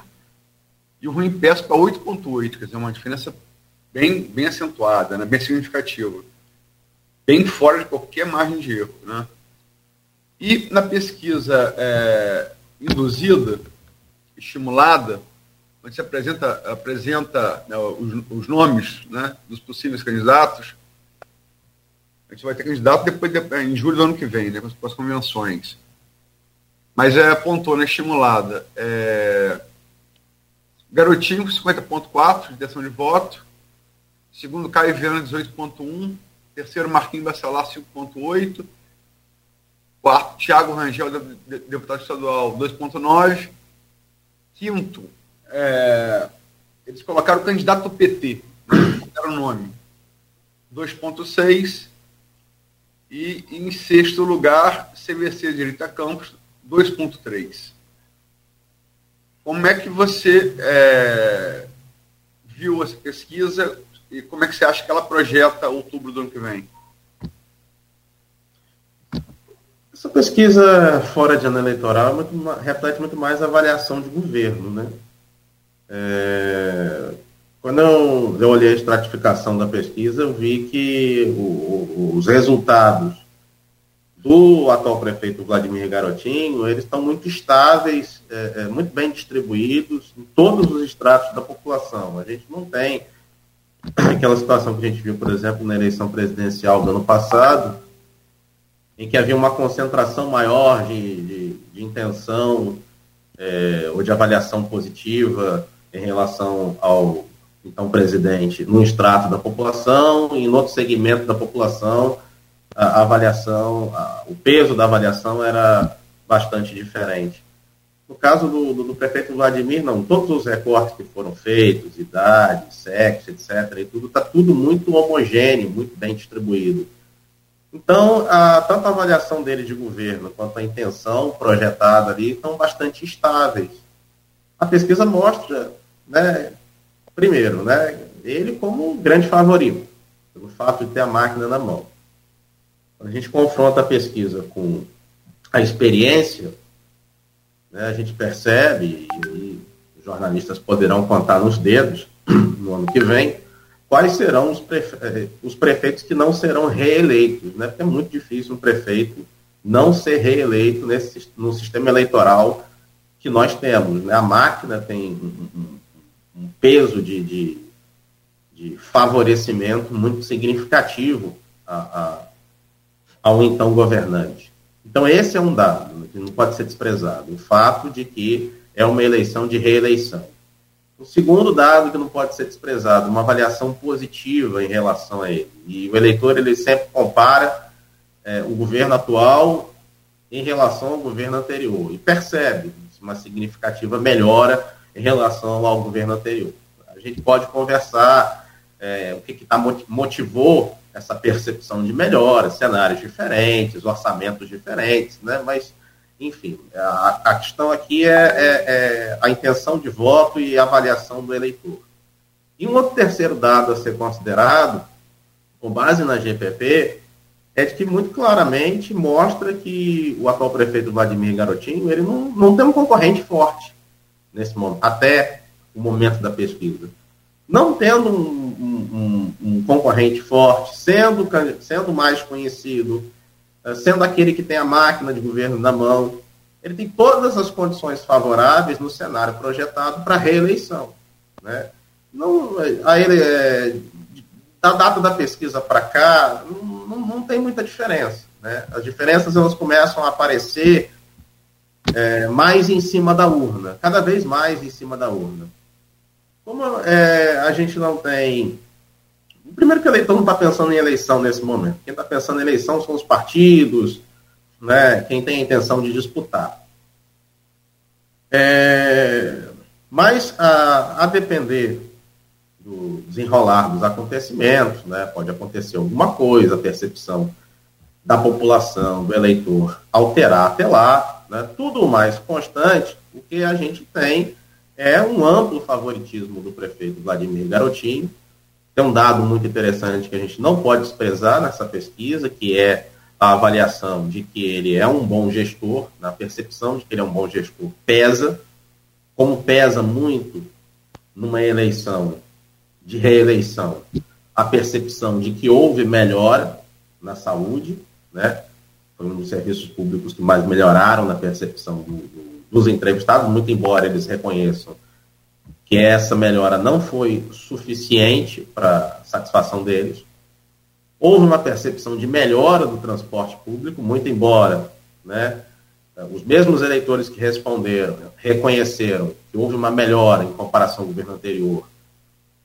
e o ruim péssimo para 8,8. Quer dizer, uma diferença bem, bem acentuada, né? bem significativa. Bem fora de qualquer margem de erro, né? E na pesquisa é, induzida, estimulada, onde se apresenta, apresenta né, os, os, nomes né, dos possíveis candidatos. A gente vai ter candidato depois de, em julho do ano que vem, né, com as convenções. Mas é, apontou na estimulada é, Garotinho, 50,4% de intenção de voto. Segundo, Caio Viana, 18,1%. Terceiro, Marquinhos Bacelar, 5,8%. Quarto, Tiago Rangel, deputado estadual, 2,9. Quinto, é, eles colocaram o candidato do PT, né, era o nome, 2,6. E em sexto lugar, CVC Direita Campos, 2,3. Como é que você é, viu essa pesquisa e como é que você acha que ela projeta outubro do ano que vem? Essa pesquisa fora de ano eleitoral é muito, reflete muito mais a avaliação de governo, né? É, quando eu, eu olhei a estratificação da pesquisa, eu vi que o, o, os resultados do atual prefeito Vladimir Garotinho, eles estão muito estáveis, é, é, muito bem distribuídos em todos os estratos da população. A gente não tem aquela situação que a gente viu, por exemplo, na eleição presidencial do ano passado, em que havia uma concentração maior de, de, de intenção é, ou de avaliação positiva em relação ao então presidente num extrato da população e em outro segmento da população a, avaliação, a, o peso da avaliação era bastante diferente. No caso do, do, do, prefeito Vladimir, não, todos os recortes que foram feitos, idade, sexo, etc., e tudo, está tudo muito homogêneo, muito bem distribuído. Então, a, tanto a avaliação dele de governo quanto a intenção projetada ali estão bastante estáveis. A pesquisa mostra né, primeiro, né, ele como um grande favorito, pelo fato de ter a máquina na mão. Quando a gente confronta a pesquisa com a experiência, né, a gente percebe, e os jornalistas poderão contar nos dedos no ano que vem, quais serão os, prefe eh, os prefeitos que não serão reeleitos, né? Porque é muito difícil um prefeito não ser reeleito nesse, no sistema eleitoral que nós temos. Né? A máquina tem um, um peso de, de, de, favorecimento muito significativo a, a, ao então governante. Então, esse é um dado que não pode ser desprezado: o fato de que é uma eleição de reeleição. O segundo dado que não pode ser desprezado, uma avaliação positiva em relação a ele. E o eleitor ele sempre compara é, o governo atual em relação ao governo anterior e percebe uma significativa melhora em relação ao governo anterior. A gente pode conversar é, o que, que tá, motivou essa percepção de melhora, cenários diferentes, orçamentos diferentes, né? mas, enfim, a, a questão aqui é, é, é, a intenção de voto e avaliação do eleitor. E um outro terceiro dado a ser considerado, com base na GPP, é de que muito claramente mostra que o atual prefeito Vladimir Garotinho ele não, não tem um concorrente forte nesse momento, até o momento da pesquisa. Não tendo um, um, um concorrente forte, sendo, sendo mais conhecido, eh, sendo aquele que tem a máquina de governo na mão, ele tem todas as condições favoráveis no cenário projetado para reeleição. Né? Não, a ele, é, da data da pesquisa para cá, não, não, tem muita diferença. Né? As diferenças elas começam a aparecer é, mais em cima da urna, cada vez mais em cima da urna. Como é, a gente não tem. Primeiro que o eleitor não está pensando em eleição nesse momento. Quem está pensando em eleição são os partidos, né, quem tem a intenção de disputar. É, mas, a, a depender do desenrolar dos acontecimentos, né, pode acontecer alguma coisa, a percepção da população, do eleitor, alterar até lá, né, tudo mais constante, o que a gente tem é um amplo favoritismo do prefeito Vladimir Garotinho. Tem um dado muito interessante que a gente não pode desprezar nessa pesquisa, que é a avaliação de que ele é um bom gestor, na percepção de que ele é um bom gestor, pesa, como pesa muito numa eleição de reeleição, a percepção de que houve melhora na saúde, né? Foi um dos serviços públicos que mais melhoraram na percepção do, do, dos entrevistados, muito embora eles reconheçam que essa melhora não foi suficiente para satisfação deles. Houve uma percepção de melhora do transporte público, muito embora né, os mesmos eleitores que responderam reconheceram que houve uma melhora em comparação ao governo anterior,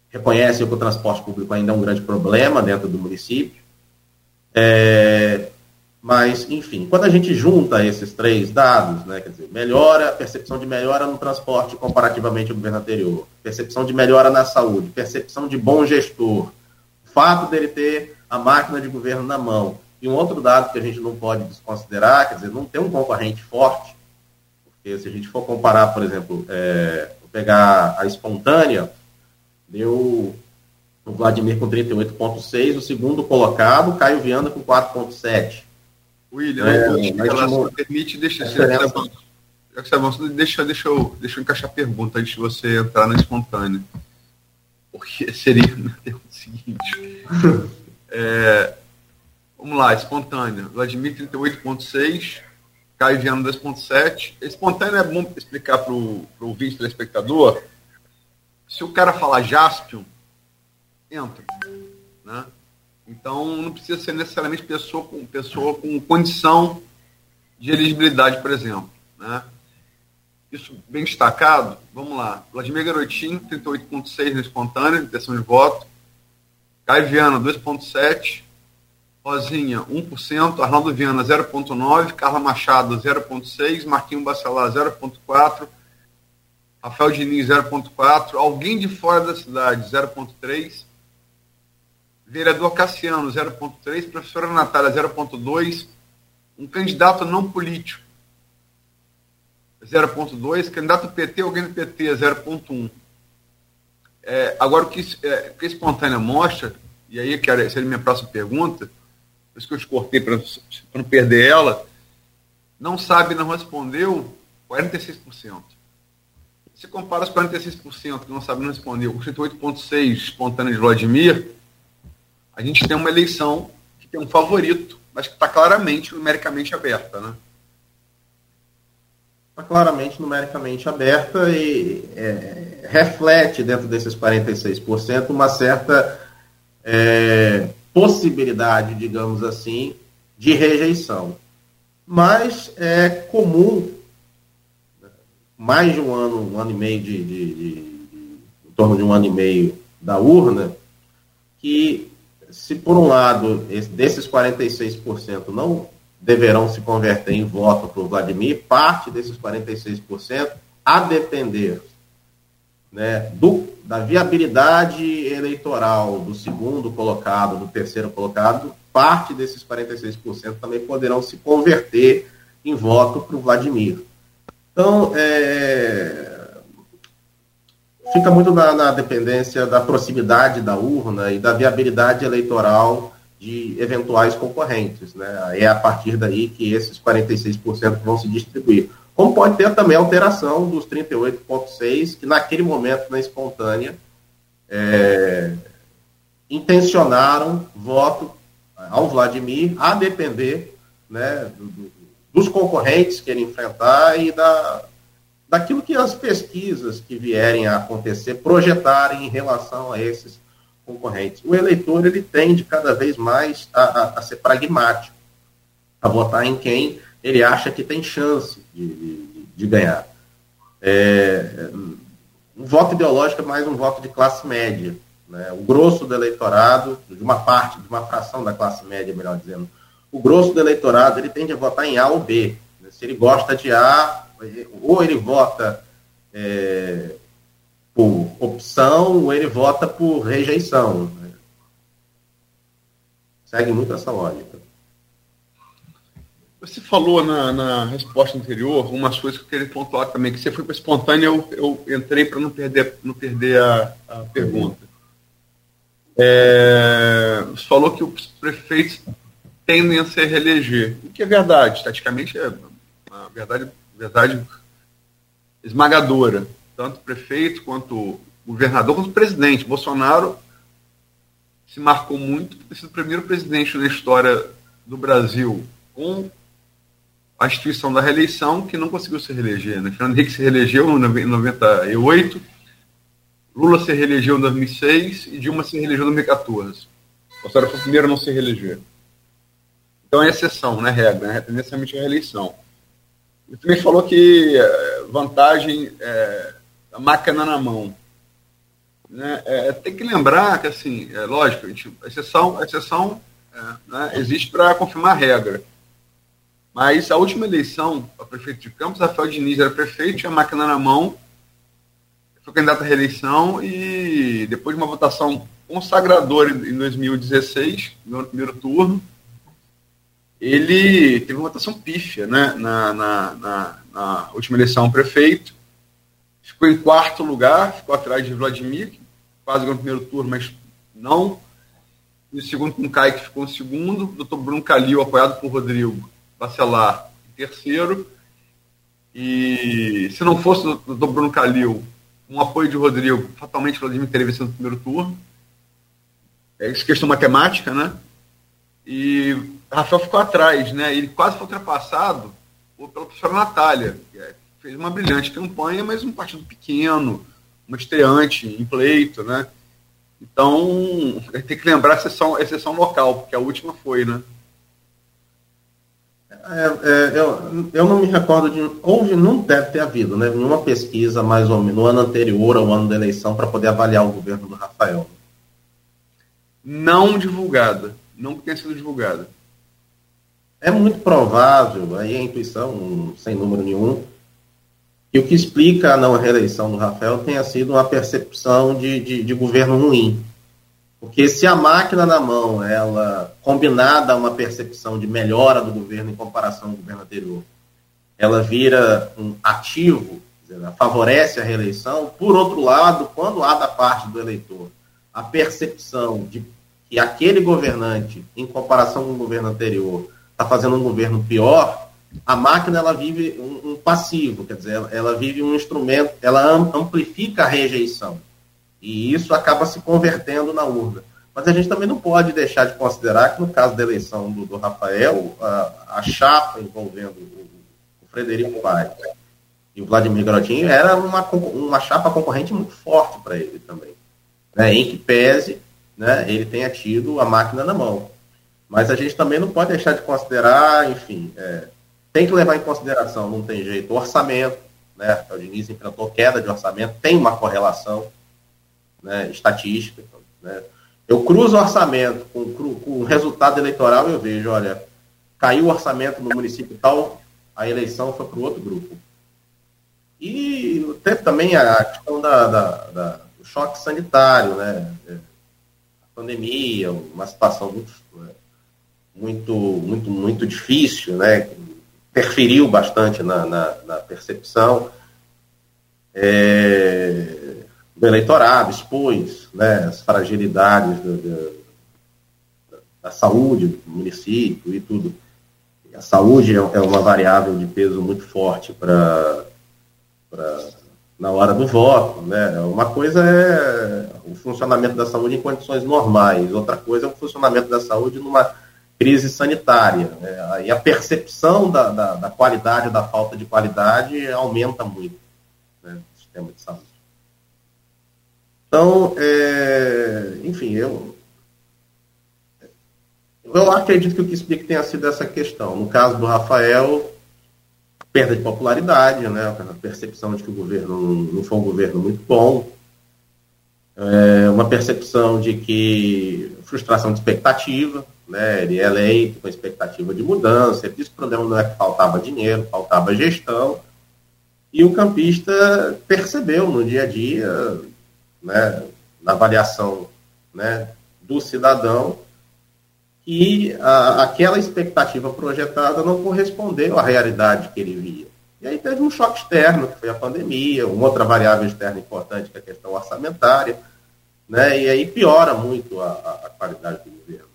reconhecem que o transporte público ainda é um grande problema dentro do município. É, mas, enfim, quando a gente junta esses três dados, né, quer dizer, melhora, percepção de melhora no transporte comparativamente ao governo anterior, percepção de melhora na saúde, percepção de bom gestor, o fato dele ter a máquina de governo na mão, e um outro dado que a gente não pode desconsiderar, quer dizer, não tem um concorrente forte, porque se a gente for comparar, por exemplo, é, pegar a espontânea, deu o Vladimir com 38,6, o segundo colocado, Caio Viana com 4,7. William, é, em relação não... permite, deixa, é, deixa, deixa, deixa, eu, deixa eu encaixar a pergunta antes de você entrar na espontânea. porque seria o seguinte. É, vamos lá, espontânea. Vladimir 38,6, Caio Viana 2,7. Espontânea é bom explicar para o ouvinte, telespectador. Se o cara falar Jaspion, entra. Né? Então, não precisa ser necessariamente pessoa com, pessoa com condição de elegibilidade, por exemplo. Né? Isso bem destacado, vamos lá. Vladimir Garotinho, 38,6 na espontânea, intenção de voto. Caio Viana, 2,7. Rosinha, 1%. Arnaldo Viana, 0,9. Carla Machado, 0,6. Marquinho Bacelar, 0,4. Rafael Diniz, 0,4. Alguém de fora da cidade, 0,3. Vereador Cassiano, 0,3. Professora Natália, 0,2. Um candidato não político, 0,2. Candidato PT, alguém do PT, 0,1. É, agora, o que, é, o que a espontânea mostra, e aí que seria minha próxima pergunta, por isso que eu te cortei para não perder ela, não sabe, não respondeu, 46%. Se compara os 46% que não sabe, não respondeu, com 38,6% espontânea de Vladimir, a gente tem uma eleição que tem um favorito, mas que está claramente numericamente aberta, né? Está claramente numericamente aberta e é, reflete dentro desses 46% uma certa é, possibilidade, digamos assim, de rejeição. Mas é comum, mais de um ano, um ano e meio de, de, de, de em torno de um ano e meio da urna, que se por um lado desses 46% não deverão se converter em voto para o Vladimir, parte desses 46%, a depender né, do, da viabilidade eleitoral do segundo colocado, do terceiro colocado, parte desses 46% também poderão se converter em voto para o Vladimir. Então, é, fica muito na, na, dependência da proximidade da urna e da viabilidade eleitoral de eventuais concorrentes. Né? É a partir daí que esses 46% vão se distribuir. Como pode ter também alteração dos 38,6%, que naquele momento, na espontânea, é, intencionaram voto ao Vladimir, a depender né, do, dos concorrentes que ele enfrentar e da, daquilo que as pesquisas que vierem a acontecer projetarem em relação a esses concorrentes. O eleitor ele tende cada vez mais a, a, a ser pragmático, a votar em quem ele acha que tem chance de, de, de ganhar. É, um voto ideológico é mais um voto de classe média. Né? O grosso do eleitorado, de uma parte, de uma fração da classe média, melhor dizendo, o grosso do eleitorado ele tende a votar em A ou B. Né? Se ele gosta de A, ou ele vota é, por opção ou ele vota por rejeição. Né? Segue muito essa lógica. Você falou na, na, resposta anterior umas coisas que eu queria pontuar também, que você foi para espontânea, eu, eu entrei para não perder, não perder a, a pergunta. É, você falou que os prefeitos tendem a se reeleger, o que é verdade, estaticamente é a verdade, verdade esmagadora tanto prefeito quanto governador, quanto presidente. Bolsonaro se marcou muito por ter sido o primeiro presidente na história do Brasil com a instituição da reeleição que não conseguiu se reeleger. Né? Fernando Henrique se reelegeu em 98, Lula se reelegeu em 2006 e Dilma se reelegeu em 2014. Bolsonaro foi o primeiro a não se reeleger. Então é exceção, não é regra. Né? A é a reeleição. Ele também falou que eh, vantagem é, a máquina na mão. Né? É, tem que lembrar que, assim, é lógico, a, gente, a exceção, a exceção é, né, existe para confirmar a regra. Mas a última eleição para prefeito de Campos, Rafael Diniz era prefeito, tinha a máquina na mão, foi candidato à reeleição e depois de uma votação consagradora em 2016, no primeiro turno, ele teve uma votação pífia né, na, na, na, na última eleição prefeito, ficou em quarto lugar, ficou atrás de Vladimir, quase ganhou o primeiro turno, mas não. E segundo com Caio, que ficou em segundo. Doutor Bruno Calil, apoiado por Rodrigo Bacelar, em terceiro. E se não fosse o doutor Bruno Calil, o apoio de Rodrigo, fatalmente Vladimir teria vencido no primeiro turno. É isso questão matemática, né? E Rafael ficou atrás, né? Ele quase foi ultrapassado pela professora Natália, que é, fez uma brilhante campanha, mas um partido pequeno, uma estreante em pleito, né? Então, tem que lembrar a exceção, a exceção local, porque a última foi, né? É, é, eu, eu não me recordo de. Houve, não deve ter havido, né? Nenhuma pesquisa, mais ou menos, no ano anterior ao ano da eleição, para poder avaliar o governo do Rafael. Não divulgada. Não tenha sido divulgada. É muito provável, aí a intuição, sem número nenhum, que o que explica a não reeleição do Rafael tenha sido uma percepção de, de, de governo ruim. Porque se a máquina na mão, ela combinada a uma percepção de melhora do governo em comparação ao governo anterior, ela vira um ativo, favorece a reeleição. Por outro lado, quando há da parte do eleitor a percepção de que aquele governante, em comparação com o governo anterior, está fazendo um governo pior, a máquina ela vive um, um, passivo, quer dizer, ela vive um instrumento, ela amplifica a rejeição. E isso acaba se convertendo na urna. Mas a gente também não pode deixar de considerar que, no caso da eleição do, do Rafael, a, a, chapa envolvendo o, o Frederico Paes e o Vladimir Garotinho era uma, uma chapa concorrente muito forte para ele também. Né, em que pese né, ele tenha tido a máquina na mão. Mas a gente também não pode deixar de considerar, enfim, é, tem que levar em consideração, não tem jeito, o orçamento, né? O Diniz enfrentou queda de orçamento, tem uma correlação né, estatística. Né? Eu cruzo orçamento com, com o resultado eleitoral eu vejo, olha, caiu o orçamento no município tal, a eleição foi para o outro grupo. E teve também a questão da, da, da, do choque sanitário, né? A pandemia, uma situação muito, muito, muito, muito difícil, né? Interferiu bastante na, na, na percepção. É, do eleitorado, expôs né, as fragilidades do, do, da saúde do município e tudo. A saúde é, é uma variável de peso muito forte para na hora do voto. Né? Uma coisa é o funcionamento da saúde em condições normais, outra coisa é o funcionamento da saúde numa crise sanitária. Né? E a percepção da, da, da qualidade da falta de qualidade aumenta muito né, no sistema de saúde. Então, é, enfim, eu, eu acredito que o que explica tenha sido essa questão. No caso do Rafael, perda de popularidade, né, a percepção de que o governo não foi um governo muito bom, é, uma percepção de que frustração de expectativa, né, ele é eleito com expectativa de mudança, ele disse que o problema não é que faltava dinheiro, faltava gestão, e o campista percebeu no dia a dia né, na avaliação né, do cidadão, que a, aquela expectativa projetada não correspondeu à realidade que ele via. E aí teve um choque externo, que foi a pandemia, uma outra variável externa importante, que é a questão orçamentária, né, e aí piora muito a, a, qualidade do governo.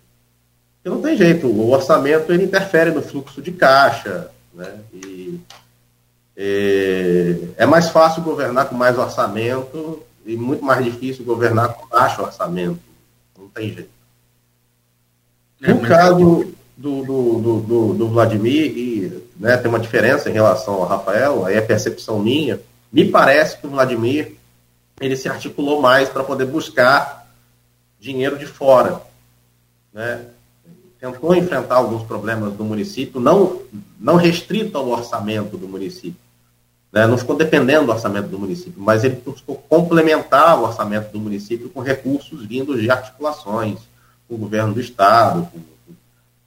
Porque não tem jeito, o orçamento ele interfere no fluxo de caixa, né, e é, é mais fácil governar com mais orçamento e muito mais difícil governar com baixo orçamento. Não tem jeito. É, no caso do, do, do, do, Vladimir, e, né, tem uma diferença em relação ao Rafael, aí é percepção minha, me parece que o Vladimir ele se articulou mais para poder buscar dinheiro de fora. Né? Tentou enfrentar alguns problemas do município, não, não restrito ao orçamento do município, né? Não ficou dependendo do orçamento do município, mas ele buscou complementar o orçamento do município com recursos vindos de articulações com o governo do Estado, com,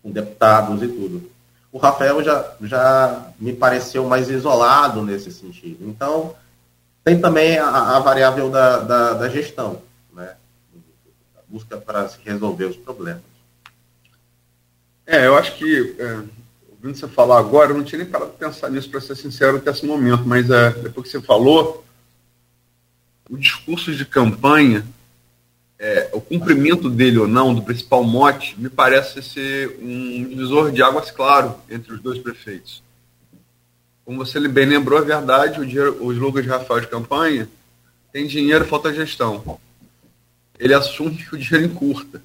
com deputados e tudo. O Rafael já, já me pareceu mais isolado nesse sentido. Então, tem também a, a variável da, da, da, gestão, né? a busca para se resolver os problemas. É, eu acho que é, ouvindo você falar agora, eu não tinha nem parado de pensar nisso, para ser sincero, até esse momento, mas é, depois que você falou, o discurso de campanha, é, o cumprimento dele ou não, do principal mote, me parece ser um divisor de águas claro entre os dois prefeitos. Como você bem lembrou, é verdade, o, dia, o slogan de Rafael de campanha tem dinheiro, falta gestão. Ele assume que o dinheiro encurta.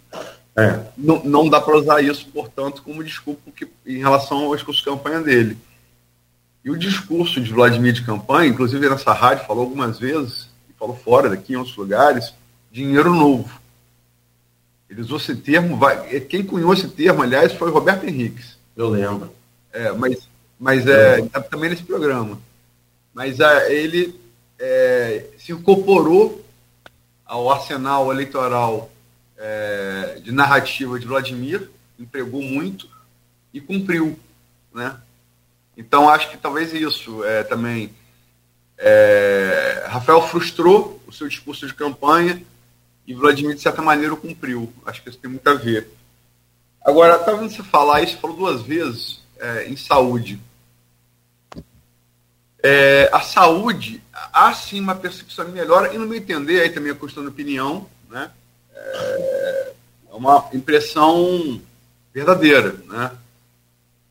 É. Não, não dá para usar isso, portanto, como desculpa que, em relação ao discurso de campanha dele. E o discurso de Vladimir de campanha, inclusive nessa rádio, falou algumas vezes, e falou fora daqui em outros lugares, dinheiro novo. Ele usou esse termo, vai, quem cunhou esse termo, aliás, foi Roberto Henriques. Eu lembro. É, mas mas é, tá também nesse programa. Mas é, ele é, se incorporou ao arsenal eleitoral é, de narrativa de Vladimir, empregou muito e cumpriu, né? Então acho que talvez isso é, também é, Rafael frustrou o seu discurso de campanha e Vladimir de certa maneira cumpriu. Acho que isso tem muito a ver. Agora, estava vendo você falar isso, falou duas vezes é, em saúde. É, a saúde, há sim uma percepção de melhora, e no meu entender, aí também é questão de opinião, né? É, é uma impressão verdadeira. Né?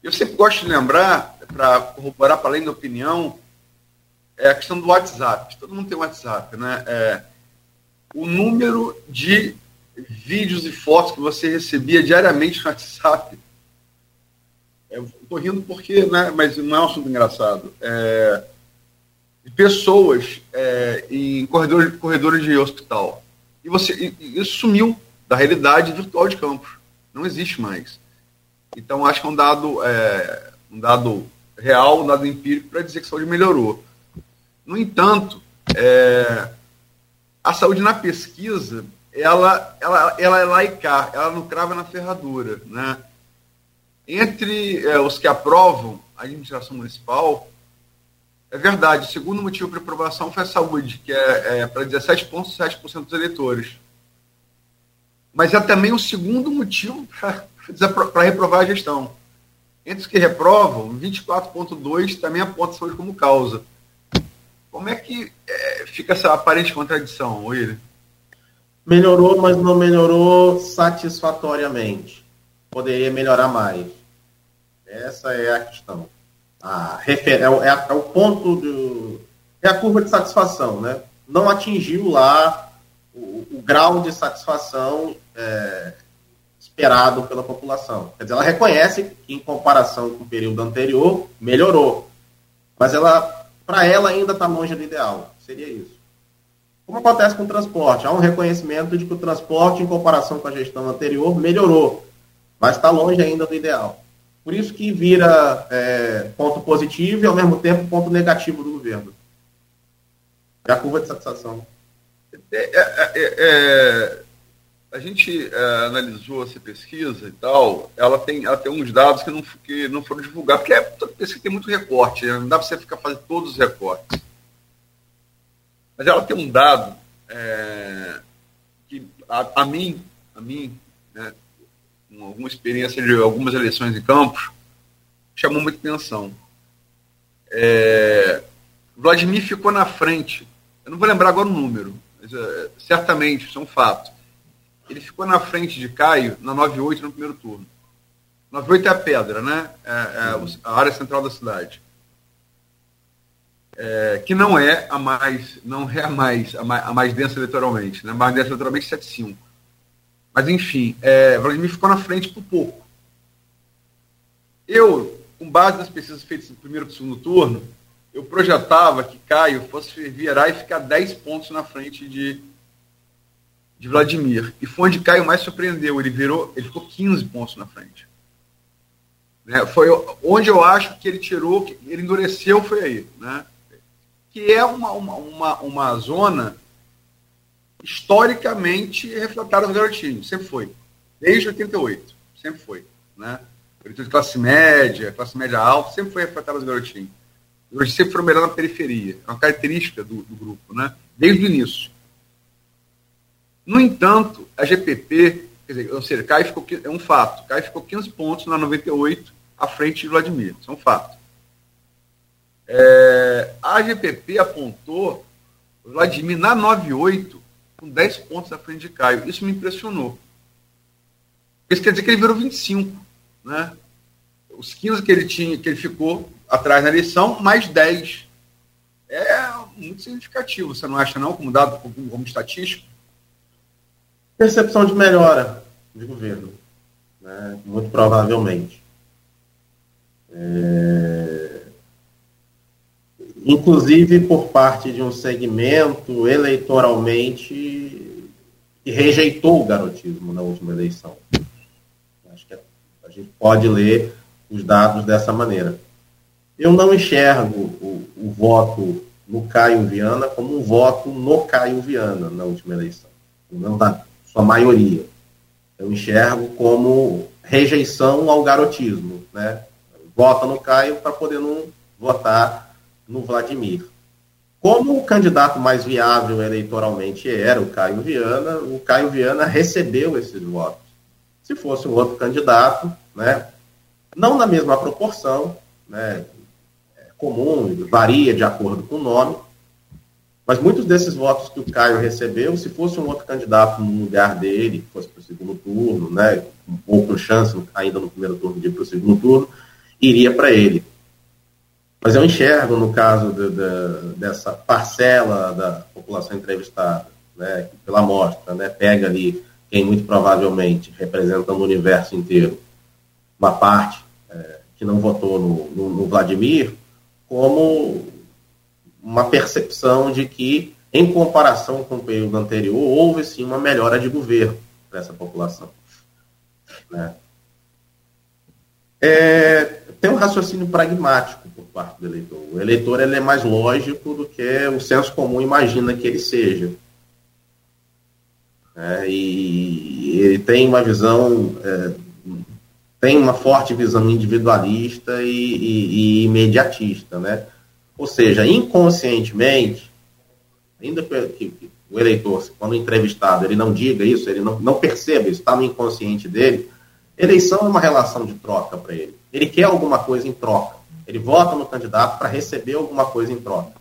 Eu sempre gosto de lembrar, para corroborar para além da opinião, é a questão do WhatsApp. Todo mundo tem WhatsApp, né? É, o número de vídeos e fotos que você recebia diariamente no WhatsApp Estou rindo porque, né, mas não é um assunto engraçado. É, pessoas é, em corredores, corredores de hospital. E você e, isso sumiu da realidade virtual de campos. Não existe mais. Então, acho que é um dado, é, um dado real, um dado empírico para dizer que a saúde melhorou. No entanto, é, a saúde na pesquisa, ela, ela, ela é laicar, ela não crava na ferradura, né? Entre é, os que aprovam a administração municipal, é verdade, o segundo motivo para aprovação foi a saúde, que é, é para 17,7% dos eleitores. Mas é também o segundo motivo para reprovar a gestão. Entre os que reprovam, 24,2% também aponta saúde como causa. Como é que é, fica essa aparente contradição, William? Melhorou, mas não melhorou satisfatoriamente poderia melhorar mais. Essa é a questão. A é, o, é, é o ponto do. É a curva de satisfação, né? Não atingiu lá o, o grau de satisfação é, esperado pela população. Quer dizer, ela reconhece que, em comparação com o período anterior, melhorou. Mas ela, para ela, ainda está longe do ideal. Seria isso. Como acontece com o transporte? Há um reconhecimento de que o transporte, em comparação com a gestão anterior, melhorou mas está longe ainda do ideal. Por isso que vira é, positivo e, ao mesmo tempo, ponto negativo do governo. É a curva de satisfação. É, é, é, é a gente é, analisou essa pesquisa e tal, ela tem, ela tem uns dados que não, que não foram divulgados, porque é, pesquisa tem muito recorte, né? não dá para você ficar fazendo todos os recortes. Mas ela tem um dado que, a, a mim, a mim né, com alguma experiência de algumas eleições em campos, chamou muita atenção. É, Vladimir ficou na frente, eu não vou lembrar agora o número, mas é, certamente, isso é um fato. Ele ficou na frente de Caio na 98 no primeiro turno. 98 é a pedra, né? É, é a área central da cidade. É, que não é a mais, não é a mais, a mais, a mais densa eleitoralmente, né? A mais densa eleitoralmente 75. Mas, enfim, é, Vladimir ficou na frente por pouco. Eu, com base nas pesquisas feitas no primeiro e segundo turno, eu projetava que Caio fosse virar e ficar 10 pontos na frente de, de Vladimir. E foi onde Caio mais surpreendeu. Ele virou, ele ficou 15 pontos na frente. Né? Foi onde eu acho que ele tirou, que ele endureceu, foi aí. Né? Que é uma, uma, uma, uma zona historicamente refratário do garotinho, sempre foi. Desde 88, sempre foi. Né? De classe média, classe média alta, sempre foi refratário do garotinho. Hoje sempre foram melhor na periferia. É uma característica do, do grupo, né? desde o início. No entanto, a GPP, quer dizer, ou seja, Caio ficou, é um fato, Caio ficou 15 pontos na 98 à frente de Vladimir, isso é um fato. É, a GPP apontou Vladimir na 98 com 10 pontos à frente de Caio. Isso me impressionou. Isso quer dizer que ele virou 25. Né? Os 15 que ele tinha, que ele ficou atrás na eleição, mais 10 é muito significativo, você não acha não, como dado como, como estatístico? Percepção de melhora de governo, né? muito provavelmente. É... Inclusive por parte de um segmento eleitoralmente que rejeitou o garotismo na última eleição. Gente pode ler os dados dessa maneira. Eu não enxergo o, o voto no Caio Viana como um voto no Caio Viana na última eleição, não na sua maioria. Eu enxergo como rejeição ao garotismo, né? Vota no Caio para poder não votar no Vladimir. Como o candidato mais viável eleitoralmente era o Caio Viana, o Caio Viana recebeu esses votos. Se fosse um outro candidato, né, não na mesma proporção, né, comum, varia de acordo com o nome, mas muitos desses votos que o Caio recebeu, se fosse um outro candidato no lugar dele, que fosse para o segundo turno, né, um pouco chance ainda no primeiro turno de ir para o segundo turno, iria para ele. Mas eu enxergo, no caso de, de, dessa parcela da população entrevistada, né, pela amostra, né, pega ali quem muito provavelmente, representando o universo inteiro, uma parte é, que não votou no, no, no Vladimir, como uma percepção de que, em comparação com o período anterior, houve sim uma melhora de governo para essa população. Né? É, tem um raciocínio pragmático por parte do eleitor. O eleitor ele é mais lógico do que o senso comum imagina que ele seja. É, e ele tem uma visão é, tem uma forte visão individualista e, e, e imediatista, né? Ou seja, inconscientemente, ainda que, o eleitor, quando entrevistado, ele não diga isso, ele não, não perceba isso, está no inconsciente dele, eleição é uma relação de troca para ele. Ele quer alguma coisa em troca. Ele vota no candidato para receber alguma coisa em troca.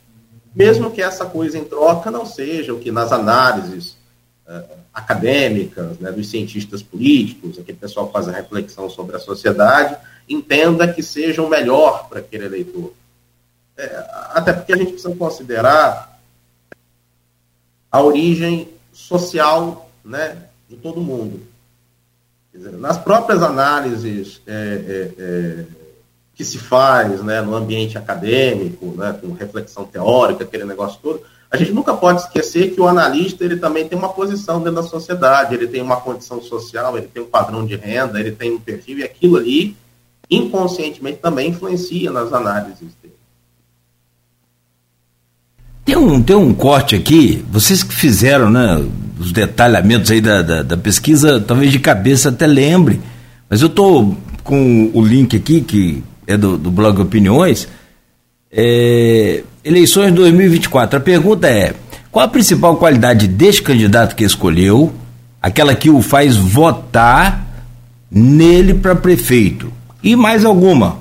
Mesmo que essa coisa em troca não seja o que nas análises uh, acadêmicas, né, dos cientistas políticos, aquele pessoal que faz a reflexão sobre a sociedade, entenda que seja o melhor para aquele eleitor. É, até porque a gente precisa considerar a origem social né, de todo mundo. Dizer, nas próprias análises é, é, é, que se faz né, no ambiente acadêmico, né, com reflexão teórica, aquele negócio todo, a gente nunca pode esquecer que o analista ele também tem uma posição dentro da sociedade, ele tem uma condição social, ele tem um padrão de renda, ele tem um perfil, e aquilo ali, inconscientemente, também influencia nas análises dele. Tem um, tem um corte aqui, vocês que fizeram né, os detalhamentos aí da, da, da pesquisa, talvez de cabeça até lembre, mas eu estou com o link aqui, que é do, do blog Opiniões, é, eleições 2024. A pergunta é: qual a principal qualidade deste candidato que escolheu, aquela que o faz votar nele para prefeito? E mais alguma.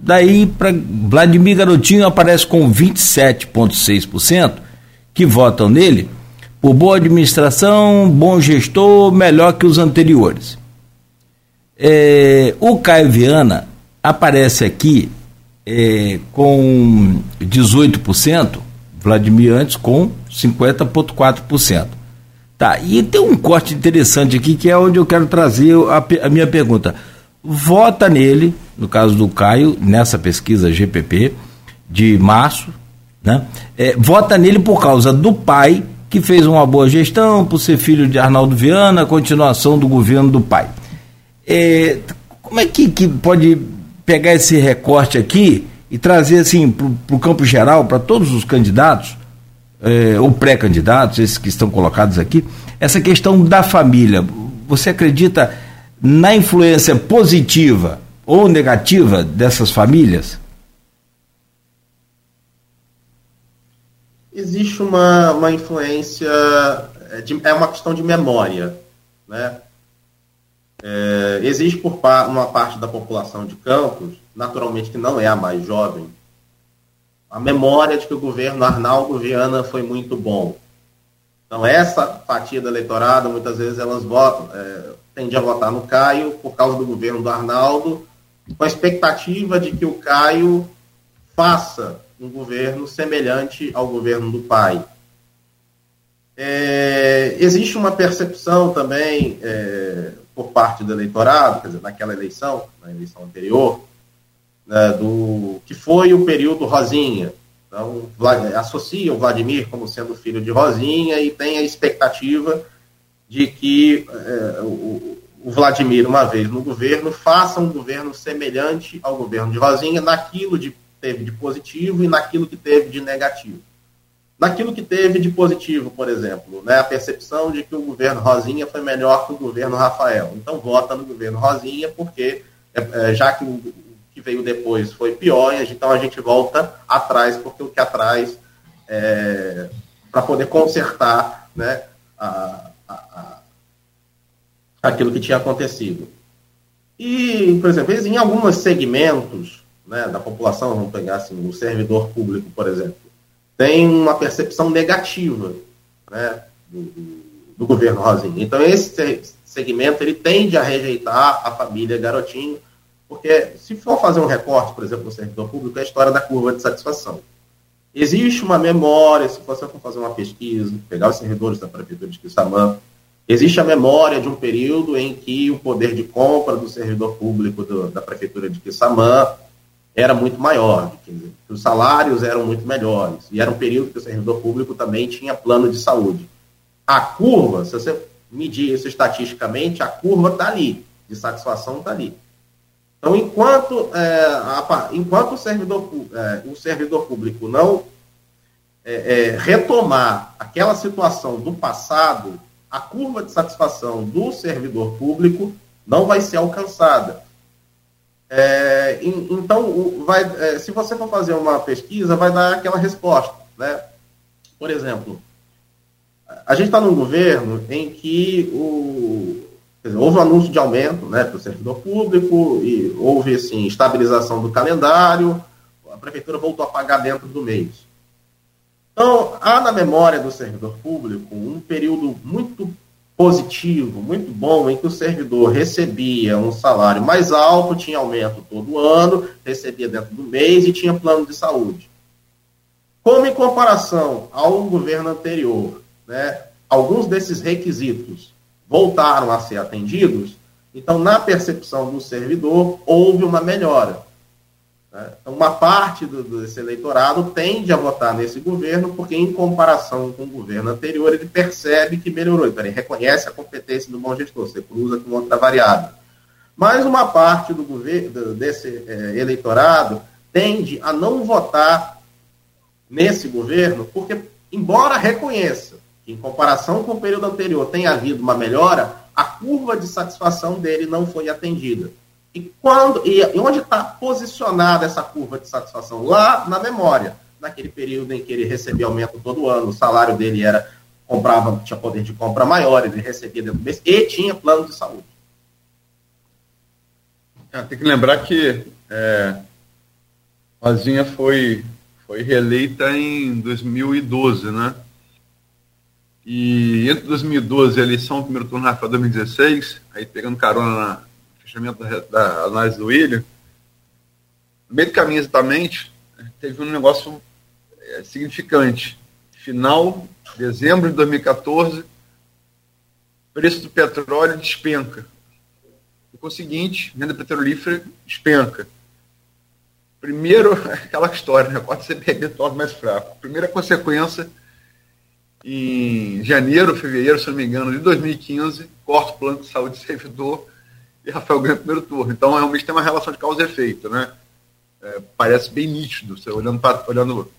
Daí para Vladimir Garotinho aparece com 27,6% que votam nele por boa administração, bom gestor, melhor que os anteriores. É, o Caio Viana aparece aqui é, com 18%, Vladimir antes com 50,4%. Tá, e tem um corte interessante aqui que é onde eu quero trazer a, a minha pergunta. Vota nele, no caso do Caio, nessa pesquisa GPP de março, né? É, vota nele por causa do pai, que fez uma boa gestão, por ser filho de Arnaldo Viana, continuação do governo do pai. É, como é que, que pode pegar esse recorte aqui e trazer assim para o campo geral, para todos os candidatos, é, ou pré-candidatos, esses que estão colocados aqui, essa questão da família. Você acredita na influência positiva ou negativa dessas famílias? Existe uma, uma influência, de, é uma questão de memória, né? É, existe por uma parte da população de Campos, naturalmente que não é a mais jovem, a memória de que o governo Arnaldo Viana foi muito bom. Então, essa fatia do eleitorado, muitas vezes, elas votam, é, tende a votar no Caio por causa do governo do Arnaldo, com a expectativa de que o Caio faça um governo semelhante ao governo do pai. É, existe uma percepção também é, por parte do eleitorado, quer dizer, naquela eleição, na eleição anterior, né, do que foi o período Rosinha. Então, associa o Vladimir como sendo filho de Rosinha e tem a expectativa de que é, o, o Vladimir, uma vez no governo, faça um governo semelhante ao governo de Rosinha naquilo que teve de positivo e naquilo que teve de negativo. Naquilo que teve de positivo, por exemplo, né, a percepção de que o governo Rosinha foi melhor que o governo Rafael. Então, vota no governo Rosinha, porque é, é, já que o que veio depois foi pior, então a gente volta atrás, porque o que atrás, é, para poder consertar né, a, a, a, aquilo que tinha acontecido. E, por exemplo, em alguns segmentos né, da população, vamos pegar assim, o servidor público, por exemplo, tem uma percepção negativa né, do, do, governo Rosinha. Então, esse segmento ele tende a rejeitar a família Garotinho, porque se for fazer um recorte, por exemplo, no servidor público, é a história da curva de satisfação. Existe uma memória, se você for fazer uma pesquisa, pegar os servidores da Prefeitura de Quissamã, existe a memória de um período em que o poder de compra do servidor público do, da Prefeitura de Quissamã era muito maior, que os salários eram muito melhores, e era um período que o servidor público também tinha plano de saúde. A curva, se você medir isso estatisticamente, a curva está ali, de satisfação está ali. Então, enquanto, é, a, enquanto o, servidor, é, o servidor público não é, é, retomar aquela situação do passado, a curva de satisfação do servidor público não vai ser alcançada. É, então, vai, é, se você for fazer uma pesquisa, vai dar aquela resposta. Né? Por exemplo, a gente está num governo em que o, Dizer, houve um anúncio de aumento né, para o servidor público e houve assim, estabilização do calendário, a prefeitura voltou a pagar dentro do mês. Então, há na memória do servidor público um período muito positivo, muito bom, em que o servidor recebia um salário mais alto, tinha aumento todo ano, recebia dentro do mês e tinha plano de saúde. Como em comparação ao governo anterior, né, alguns desses requisitos voltaram a ser atendidos, então, na percepção do servidor, houve uma melhora. Né? Então, uma parte do, desse eleitorado tende a votar nesse governo, porque, em comparação com o governo anterior, ele percebe que melhorou. Então, ele reconhece a competência do bom gestor, você cruza com outra variável. Mas uma parte do governo, desse é, eleitorado tende a não votar nesse governo, porque, embora reconheça em comparação com o período anterior tenha havido uma melhora, a curva de satisfação dele não foi atendida. E, quando, e onde está posicionada essa curva de satisfação? Lá na memória, naquele período em que ele recebia aumento todo ano, o salário dele era comprava, tinha poder de compra maior, ele recebia dentro do mês e tinha plano de saúde. É, tem que lembrar que é, Rosinha foi, foi reeleita em 2012, né? E entre 2012 e a eleição, primeiro turno Rafael 2016, aí pegando carona no fechamento da, da análise do William, no meio do caminho exatamente, teve um negócio é, significante. Final, dezembro de 2014, preço do petróleo despenca. O seguinte, renda petrolífera despenca. Primeiro, aquela história, né? Pode ser perder todo mais fraco. Primeira consequência em janeiro, fevereiro, se não me engano, de 2015, corta o plano de saúde servidor e Rafael ganha o primeiro turno. Então, realmente tem uma relação de causa e efeito, né? É, parece bem nítido, você olhando para olhando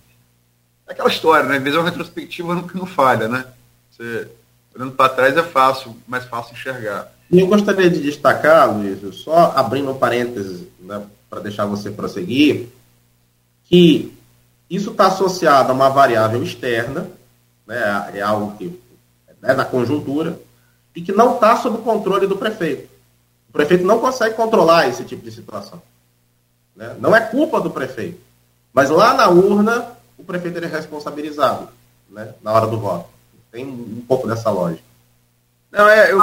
aquela história, né? É uma retrospectiva que não falha, né? Você, olhando para trás é fácil, mais fácil enxergar. E eu gostaria de destacar, Luiz, só abrindo um parênteses né, para deixar você prosseguir, que isso está associado a uma variável externa, né, é algo que é da conjuntura, e que não está sob o controle do prefeito. O prefeito não consegue controlar esse tipo de situação. Né? Não é culpa do prefeito. Mas lá na urna, o prefeito é responsabilizado né, na hora do voto. Tem um pouco dessa lógica. Não, é, eu,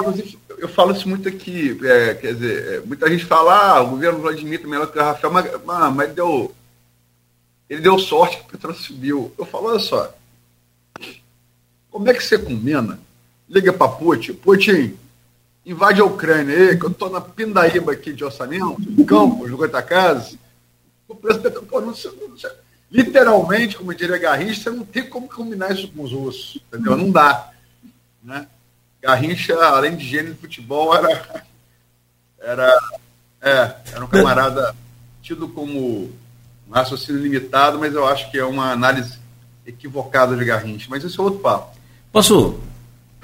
eu falo isso muito aqui, é, quer dizer, é, muita gente fala, ah, o governo Vladimir é melhor que o Rafael, mas, mas deu ele deu sorte que o petróleo subiu. Eu falo, olha só, como é que você combina? Liga para Putin, Putin, invade a Ucrânia aí, que eu estou na pindaíba aqui de orçamento, de campos, do Goitacazes, o preço do petróleo literalmente, como diria Garrincha, você não tem como combinar isso com os russos, entendeu? Não dá. Né? Garrincha, além de gênio de futebol, era, era, é, era um camarada tido como um raciocínio limitado, mas eu acho que é uma análise equivocada de Garrincha. Mas esse é outro papo. Posso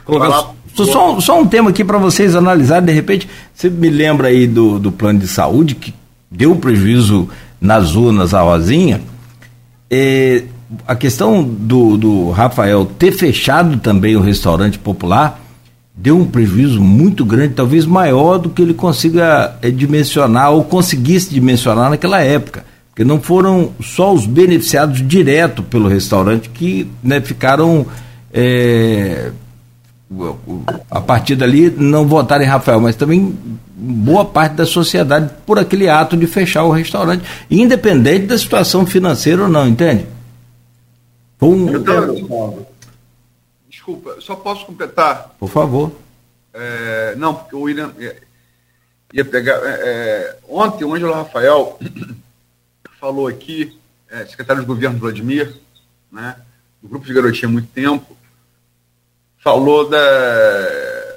colocar só, só, um tema aqui para vocês analisarem, de repente, você me lembra aí do, do plano de saúde que deu prejuízo nas urnas à Rosinha, é, a questão do, do Rafael ter fechado também o restaurante popular deu um prejuízo muito grande, talvez maior do que ele consiga é, dimensionar ou conseguisse dimensionar naquela época. Porque não foram só os beneficiados direto pelo restaurante que né, ficaram. É, a partir dali não votaram em Rafael, mas também boa parte da sociedade por aquele ato de fechar o restaurante, independente da situação financeira ou não, entende? Um... Então, desculpa, só posso completar? Por favor. É, não, porque o William ia, ia pegar. É, é ontem, o Ângelo Rafael falou aqui, é, secretário de governo Vladimir, né, do grupo de garotinha há muito tempo, falou da,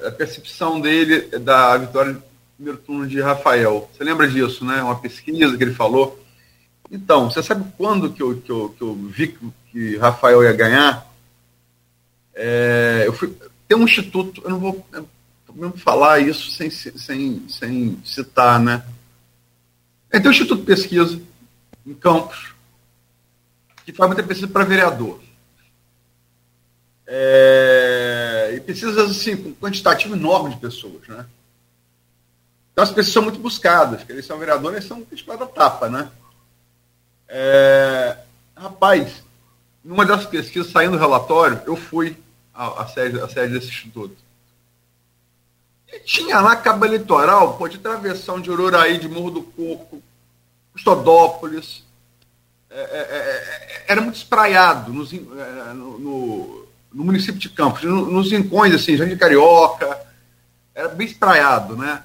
da percepção dele da vitória primeiro turno de Rafael. Você lembra disso, né? Uma pesquisa que ele falou. Então, você sabe quando que eu, que eu, que eu vi que Rafael ia ganhar? É, eu fui, tem um instituto, eu não vou mesmo falar isso sem, sem, sem citar, né? É, tem um instituto de pesquisa em Campos que faz muita pesquisa para vereador. É, e pesquisas assim, um quantitativo enorme de pessoas, né? Então as pessoas são muito buscadas, que eles são vereadores, eles são da tapa, né? É, rapaz, numa dessas pesquisas, saindo do relatório, eu fui à, à, sede, à sede desse instituto. E tinha lá cabo eleitoral, pô, de travessão de Ururaí, de Morro do Coco, Custodópolis. É, é, é, é era muito espraiado nos, é, no, no, município de Campos, nos rincões, assim, Jardim Carioca, era bem espraiado, né?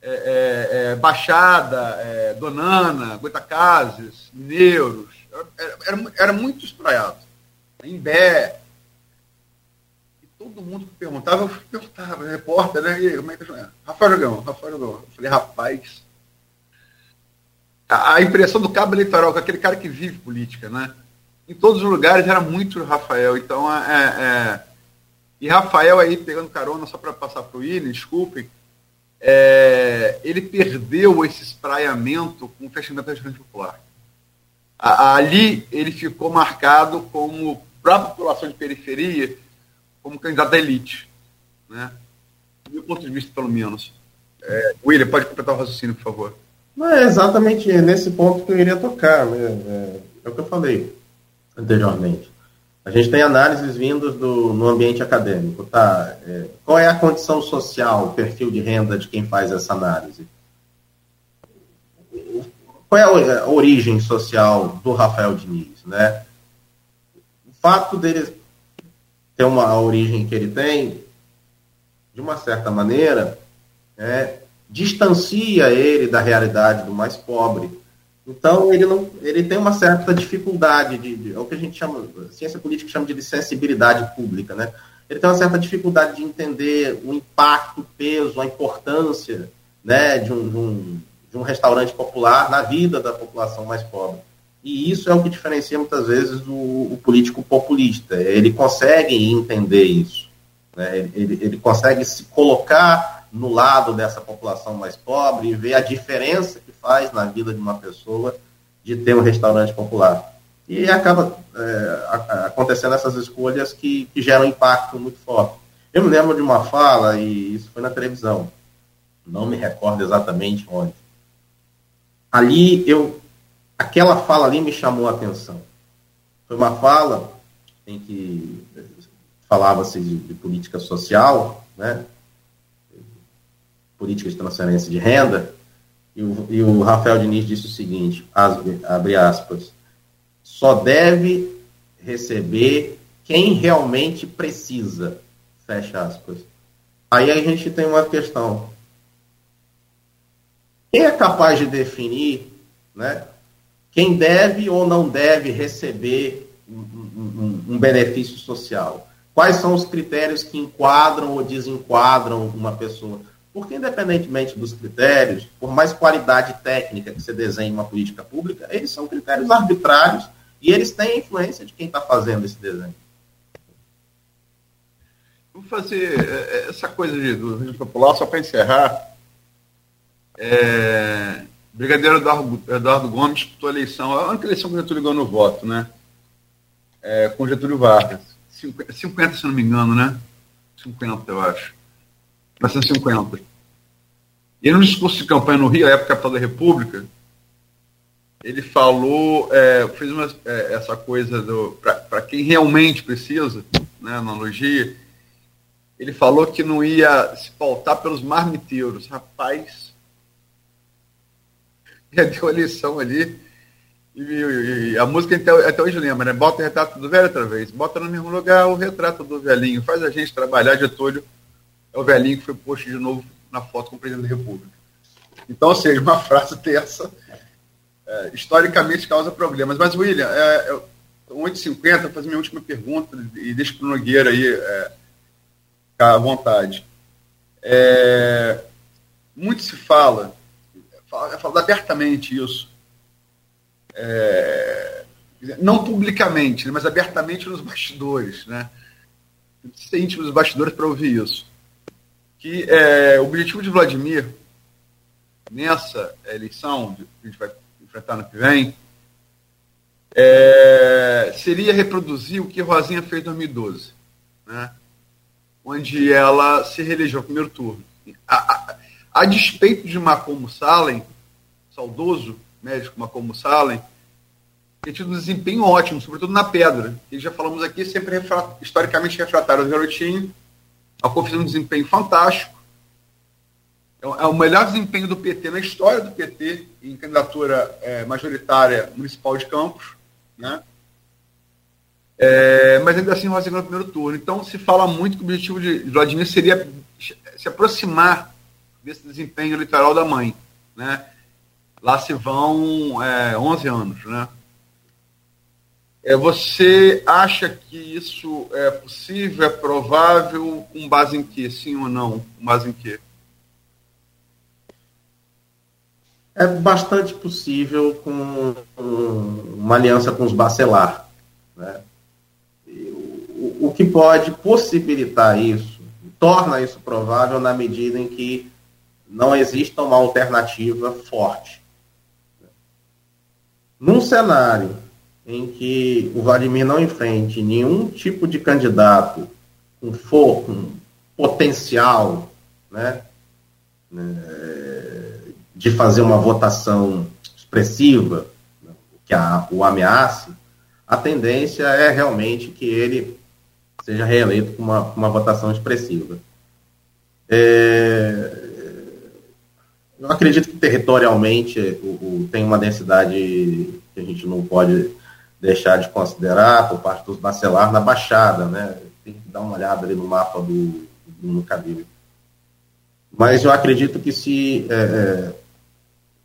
É, é, é, Baixada, é, Donana, Goitacazes, Mineiros, era, era, era, muito espraiado. Imbé. E todo mundo que perguntava, eu perguntava, repórter, né? E como é que é? Rafael Jogão, Rafael Jogão. Eu falei, rapaz. A, a impressão do cabo eleitoral, com aquele cara que vive política, né? Em todos os lugares era muito Rafael. Então, é, é e Rafael aí, pegando carona, só para passar para o William, desculpem, é, ele perdeu esse espraiamento com o fechamento da Grande Popular. A, ali ele ficou marcado como, para a população de periferia, como candidato da elite. Né? Do meu ponto de vista, pelo menos. É, William, pode completar o raciocínio, por favor. Não é exatamente nesse ponto que eu iria tocar. Né? É, é o que eu falei anteriormente. A gente tem análises vindas do, no ambiente acadêmico, tá? É, qual é a condição social, o perfil de renda de quem faz essa análise? Qual é a origem social do Rafael Diniz, né? O fato dele ter uma origem que ele tem, de uma certa maneira, é, distancia ele da realidade do mais pobre, então, ele, não, ele tem uma certa dificuldade, de, de, é o que a gente chama, a ciência política chama de sensibilidade pública, né? Ele tem uma certa dificuldade de entender o impacto, o peso, a importância né, de, um, de, um, de um restaurante popular na vida da população mais pobre. E isso é o que diferencia muitas vezes o, o político populista. Ele consegue entender isso. Né? Ele, ele, ele consegue se colocar no lado dessa população mais pobre e ver a diferença faz na vida de uma pessoa de ter um restaurante popular. E acaba é, acontecendo essas escolhas que, que geram impacto muito forte. Eu me lembro de uma fala, e isso foi na televisão, não me recordo exatamente onde. Ali eu. Aquela fala ali me chamou a atenção. Foi uma fala em que falava-se de, de política social, né? Política de transferência de renda, e o, e o Rafael Diniz disse o seguinte, abre aspas, só deve receber quem realmente precisa. Fecha aspas. Aí a gente tem uma questão. Quem é capaz de definir né, quem deve ou não deve receber um, um, um benefício social? Quais são os critérios que enquadram ou desenquadram uma pessoa? Porque, independentemente dos critérios, por mais qualidade técnica que você desenhe uma política pública, eles são critérios arbitrários e eles têm a influência de quem está fazendo esse desenho. Vou fazer é, é, essa coisa de, do regime popular, só para encerrar. É, Brigadeiro Eduardo, Eduardo Gomes disputou a eleição, a única eleição que o Getúlio ganhou no voto, né? É, com Getúlio Vargas. 50, 50, se não me engano, né? 50, eu acho. 1950. E no discurso de campanha no Rio, a época capital da República, ele falou, é, fez uma, é, essa coisa para quem realmente precisa, né, analogia, ele falou que não ia se pautar pelos marmiteiros. Rapaz, já deu a lição ali. E, e, e, a música até, até hoje lembra, né? Bota o retrato do velho outra vez. Bota no mesmo lugar o retrato do velhinho. Faz a gente trabalhar. de Getúlio é o velhinho que foi posto de novo na foto com o presidente da República. Então, ou seja, uma frase dessa é, historicamente causa problemas. Mas, William, é, é, 8h50, vou fazer minha última pergunta e deixo para o Nogueira aí é, ficar à vontade. É, muito se fala, fala, fala abertamente isso, é, não publicamente, né, mas abertamente nos bastidores, né? Ser íntimo dos bastidores para ouvir isso. Que é, o objetivo de Vladimir nessa eleição que a gente vai enfrentar no que vem é, seria reproduzir o que Rosinha fez em 2012, né? onde ela se reelegeu no primeiro turno. A, a, a despeito de Macomo Salem, saudoso médico Macomo Salem, tem tido um desempenho ótimo, sobretudo na pedra. E já falamos aqui, sempre historicamente refratário do garotinho. A fez um desempenho fantástico. É, é o melhor desempenho do PT na história do PT em candidatura é, majoritária municipal de Campos. Né? É, mas ainda assim Rosa ganhou no primeiro turno. Então se fala muito que o objetivo de Vladimir seria se aproximar desse desempenho eleitoral da mãe. Né? Lá se vão é, 11 anos. Né? É, você acha que isso é possível, é provável, com base em quê? Sim ou não? Com base em quê? É bastante possível com uma aliança com os Bacelar. Né? o que pode possibilitar isso, torna isso provável na medida em que não exista uma alternativa forte. Num cenário em que o Vladimir não enfrente nenhum tipo de candidato com foco, com potencial, né, né, de fazer uma votação expressiva, que a, o ameace, a tendência é realmente que ele seja reeleito com uma, uma votação expressiva. É, eu acredito que territorialmente o, o, tem uma densidade que a gente não pode deixar de considerar por parte dos bacelar na Baixada, né? Tem que dar uma olhada ali no mapa do, do Mas eu acredito que se é, é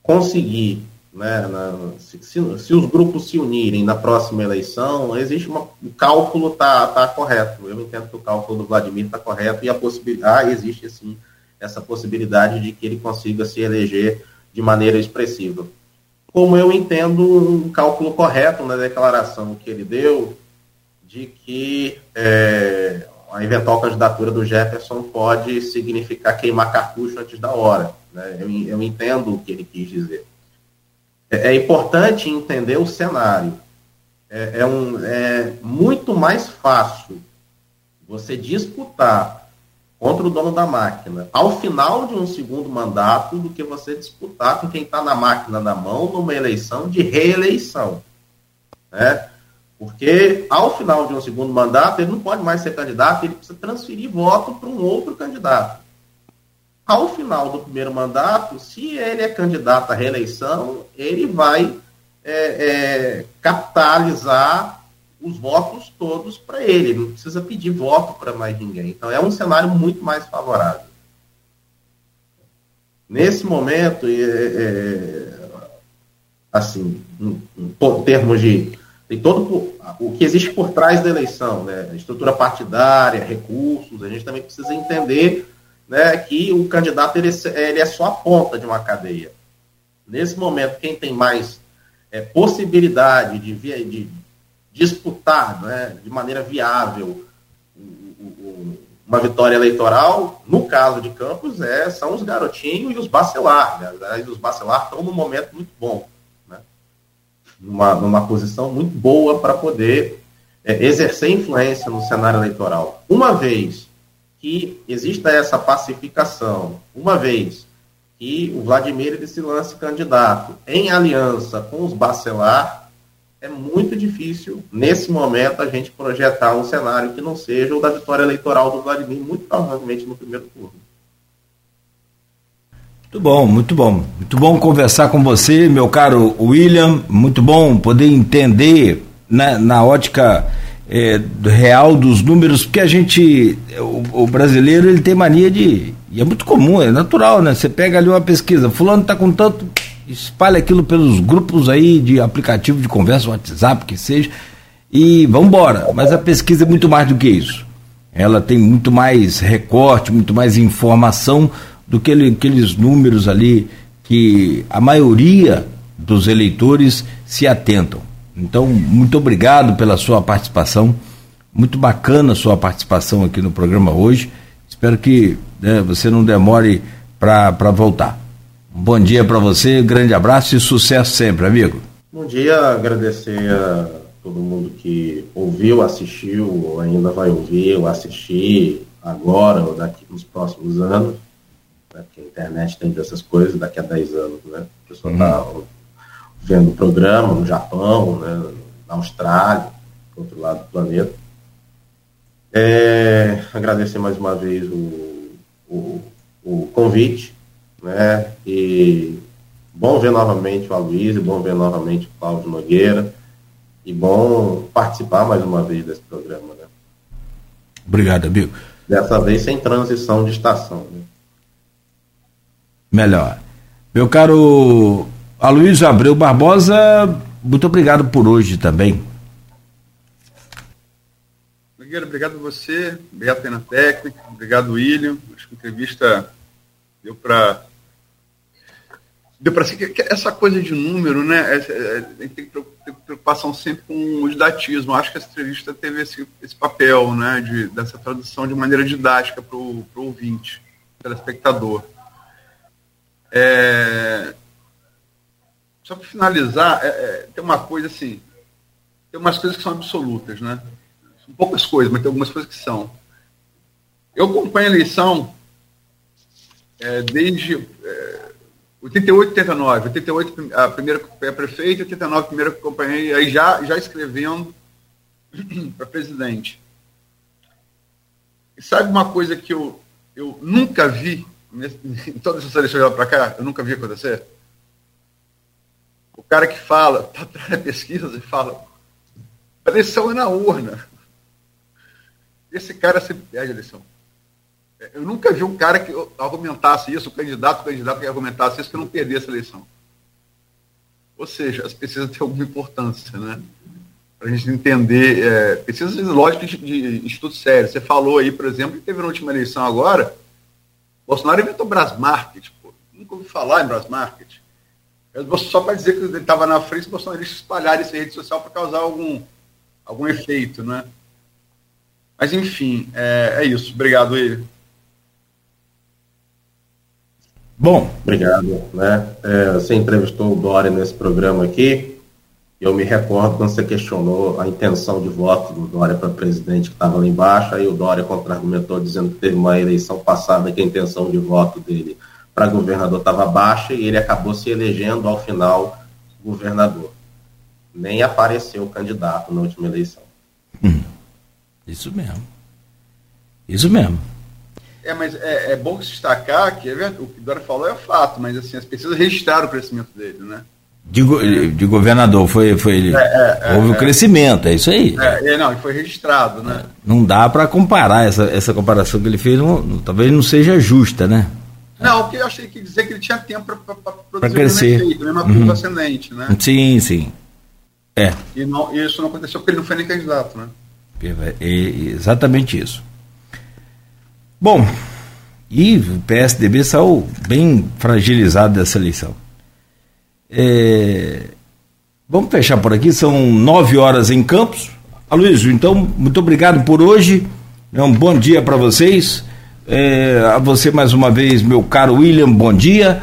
conseguir né, na, se, se, se, os grupos se unirem na próxima eleição, existe uma, o cálculo está tá correto. Eu entendo que o cálculo do Vladimir está correto e a possibilidade, ah, existe assim essa possibilidade de que ele consiga se eleger de maneira expressiva. Como eu entendo um cálculo correto na declaração que ele deu de que é, a eventual candidatura do Jefferson pode significar queimar cartucho antes da hora. Né? Eu, eu entendo o que ele quis dizer. É, é importante entender o cenário. É, é, um, é muito mais fácil você disputar contra o dono da máquina ao final de um segundo mandato do que você disputar com quem está na máquina na mão numa eleição de reeleição. Né? Porque ao final de um segundo mandato, ele não pode mais ser candidato, ele precisa transferir voto para um outro candidato ao final do primeiro mandato, se ele é candidato à reeleição, ele vai é, é, capitalizar os votos todos para ele, não precisa pedir voto para mais ninguém. Então é um cenário muito mais favorável. Nesse momento, é, é, assim, em, em termos de tem todo o que existe por trás da eleição, né? Estrutura partidária, recursos, a gente também precisa entender né, que o candidato ele, ele é só a ponta de uma cadeia. Nesse momento, quem tem mais é, possibilidade de, de disputar né, de maneira viável uma vitória eleitoral, no caso de Campos, é, são os garotinhos e os bacelar. Né? Os bacelar estão num momento muito bom, né? numa, numa posição muito boa para poder é, exercer influência no cenário eleitoral. Uma vez que exista essa pacificação, uma vez que o Vladimir ele se lance candidato em aliança com os bacelar, é muito difícil, nesse momento, a gente projetar um cenário que não seja o da vitória eleitoral do Vladimir, muito provavelmente no primeiro turno. Muito bom, muito bom. Muito bom conversar com você, meu caro William. Muito bom poder entender na, né, na ótica é, real dos números, porque a gente, o, o, brasileiro, ele tem mania de. E é muito comum, é natural, né? Você pega ali uma pesquisa, fulano está com tanto espalha aquilo pelos grupos aí de aplicativo de conversa, WhatsApp, que seja, e vamos embora. Mas a pesquisa é muito mais do que isso. Ela tem muito mais recorte, muito mais informação do que aqueles números ali que a maioria dos eleitores se atentam. Então, muito obrigado pela sua participação. Muito bacana a sua participação aqui no programa hoje. Espero que né, você não demore para voltar. Bom dia para você, grande abraço e sucesso sempre, amigo. Bom dia, agradecer a todo mundo que ouviu, assistiu, ou ainda vai ouvir ou assistir agora ou daqui nos próximos anos. Né? Porque a internet tem dessas coisas daqui a 10 anos, né? A pessoa está uhum. vendo o programa no Japão, né? na Austrália, do outro lado do planeta. É, agradecer mais uma vez o, o, o convite né? E bom ver novamente o Aloysio, bom ver novamente o Cláudio Nogueira e bom participar mais uma vez desse programa, né? Obrigado, amigo. Dessa vez sem transição de estação, né? Melhor. Meu caro Aloysio Abreu Barbosa, muito obrigado por hoje também. Nogueira, obrigado a você, obrigado pela técnica, obrigado William, acho que a entrevista deu para deu para que essa coisa de número, né? É, é, tem que ter preocupação sempre com o didatismo. Acho que essa entrevista teve esse, esse papel, né? De, dessa tradução de maneira didática para o ouvinte, telespectador. É, só para finalizar, é, é, tem uma coisa assim, tem umas coisas que são absolutas, né? São poucas coisas, mas tem algumas coisas que são. Eu acompanho a eleição é, desde 88, 89. 88 a primeira que acompanhei a prefeito, 89 a primeira que acompanhei, aí já, já escrevendo para presidente. E sabe uma coisa que eu, eu nunca vi, em todas essas eleições lá para cá, eu nunca vi acontecer? O cara que fala, está atrás da pesquisa e fala, a eleição é na urna. Esse cara sempre perde a eleição. Eu nunca vi um cara que argumentasse isso, o candidato, o candidato que argumentasse isso, que não perdesse a eleição. Ou seja, as pesquisas têm alguma importância, né? Para a gente entender, é, pesquisas lógicas de, de estudo sério. Você falou aí, por exemplo, que teve na última eleição agora, Bolsonaro inventou Brasmarket, pô. Nunca ouvi falar em Brasmarket. Só para dizer que ele estava na frente, os bolsonaristas espalharam em rede social para causar algum, algum efeito, né? Mas, enfim, é, é isso. Obrigado, ele. Bom. Obrigado. Né? É, você entrevistou o Dória nesse programa aqui. Eu me recordo quando você questionou a intenção de voto do Dória para presidente que estava lá embaixo, aí o Dória contra-argumentou dizendo que teve uma eleição passada que a intenção de voto dele para governador estava baixa e ele acabou se elegendo ao final governador. Nem apareceu candidato na última eleição. Hum, isso mesmo. Isso mesmo. É, mas é, é bom destacar que é o que o Dora falou é fato, mas assim, as pesquisas registraram o crescimento dele, né? De, de governador, foi, foi é, é, houve o um crescimento, é isso aí. É, não, foi registrado, né? Não dá para comparar essa, essa comparação que ele fez, não, talvez não seja justa, né? Não, porque eu achei que dizer que ele tinha tempo para produzir crescer. o efeito, mesma curva uhum. ascendente, né? Sim, sim. É. E não, isso não aconteceu porque ele não foi nem candidato, né? É, exatamente isso. Bom, e o PSDB saiu bem fragilizado dessa eleição. É, vamos fechar por aqui, são nove horas em Campos. Aloysio, então, muito obrigado por hoje. É um bom dia para vocês. É, a você mais uma vez, meu caro William, bom dia.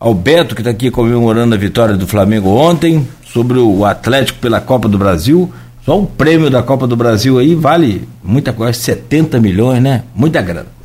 Ao Beto, que está aqui comemorando a vitória do Flamengo ontem, sobre o Atlético pela Copa do Brasil. Só o prêmio da Copa do Brasil aí vale muita coisa, 70 milhões, né? Muita grana.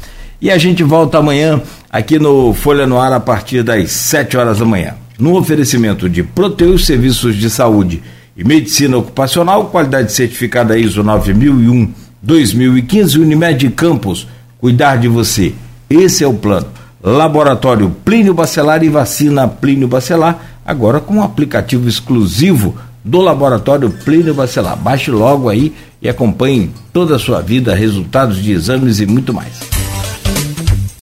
E a gente volta amanhã aqui no Folha no Ar a partir das 7 horas da manhã. No oferecimento de Proteus Serviços de Saúde e Medicina Ocupacional, qualidade certificada ISO 9001-2015, Unimed Campos cuidar de você. Esse é o plano. Laboratório Plínio Bacelar e vacina Plínio Bacelar, agora com um aplicativo exclusivo do Laboratório Plínio Bacelar. Baixe logo aí e acompanhe toda a sua vida, resultados de exames e muito mais.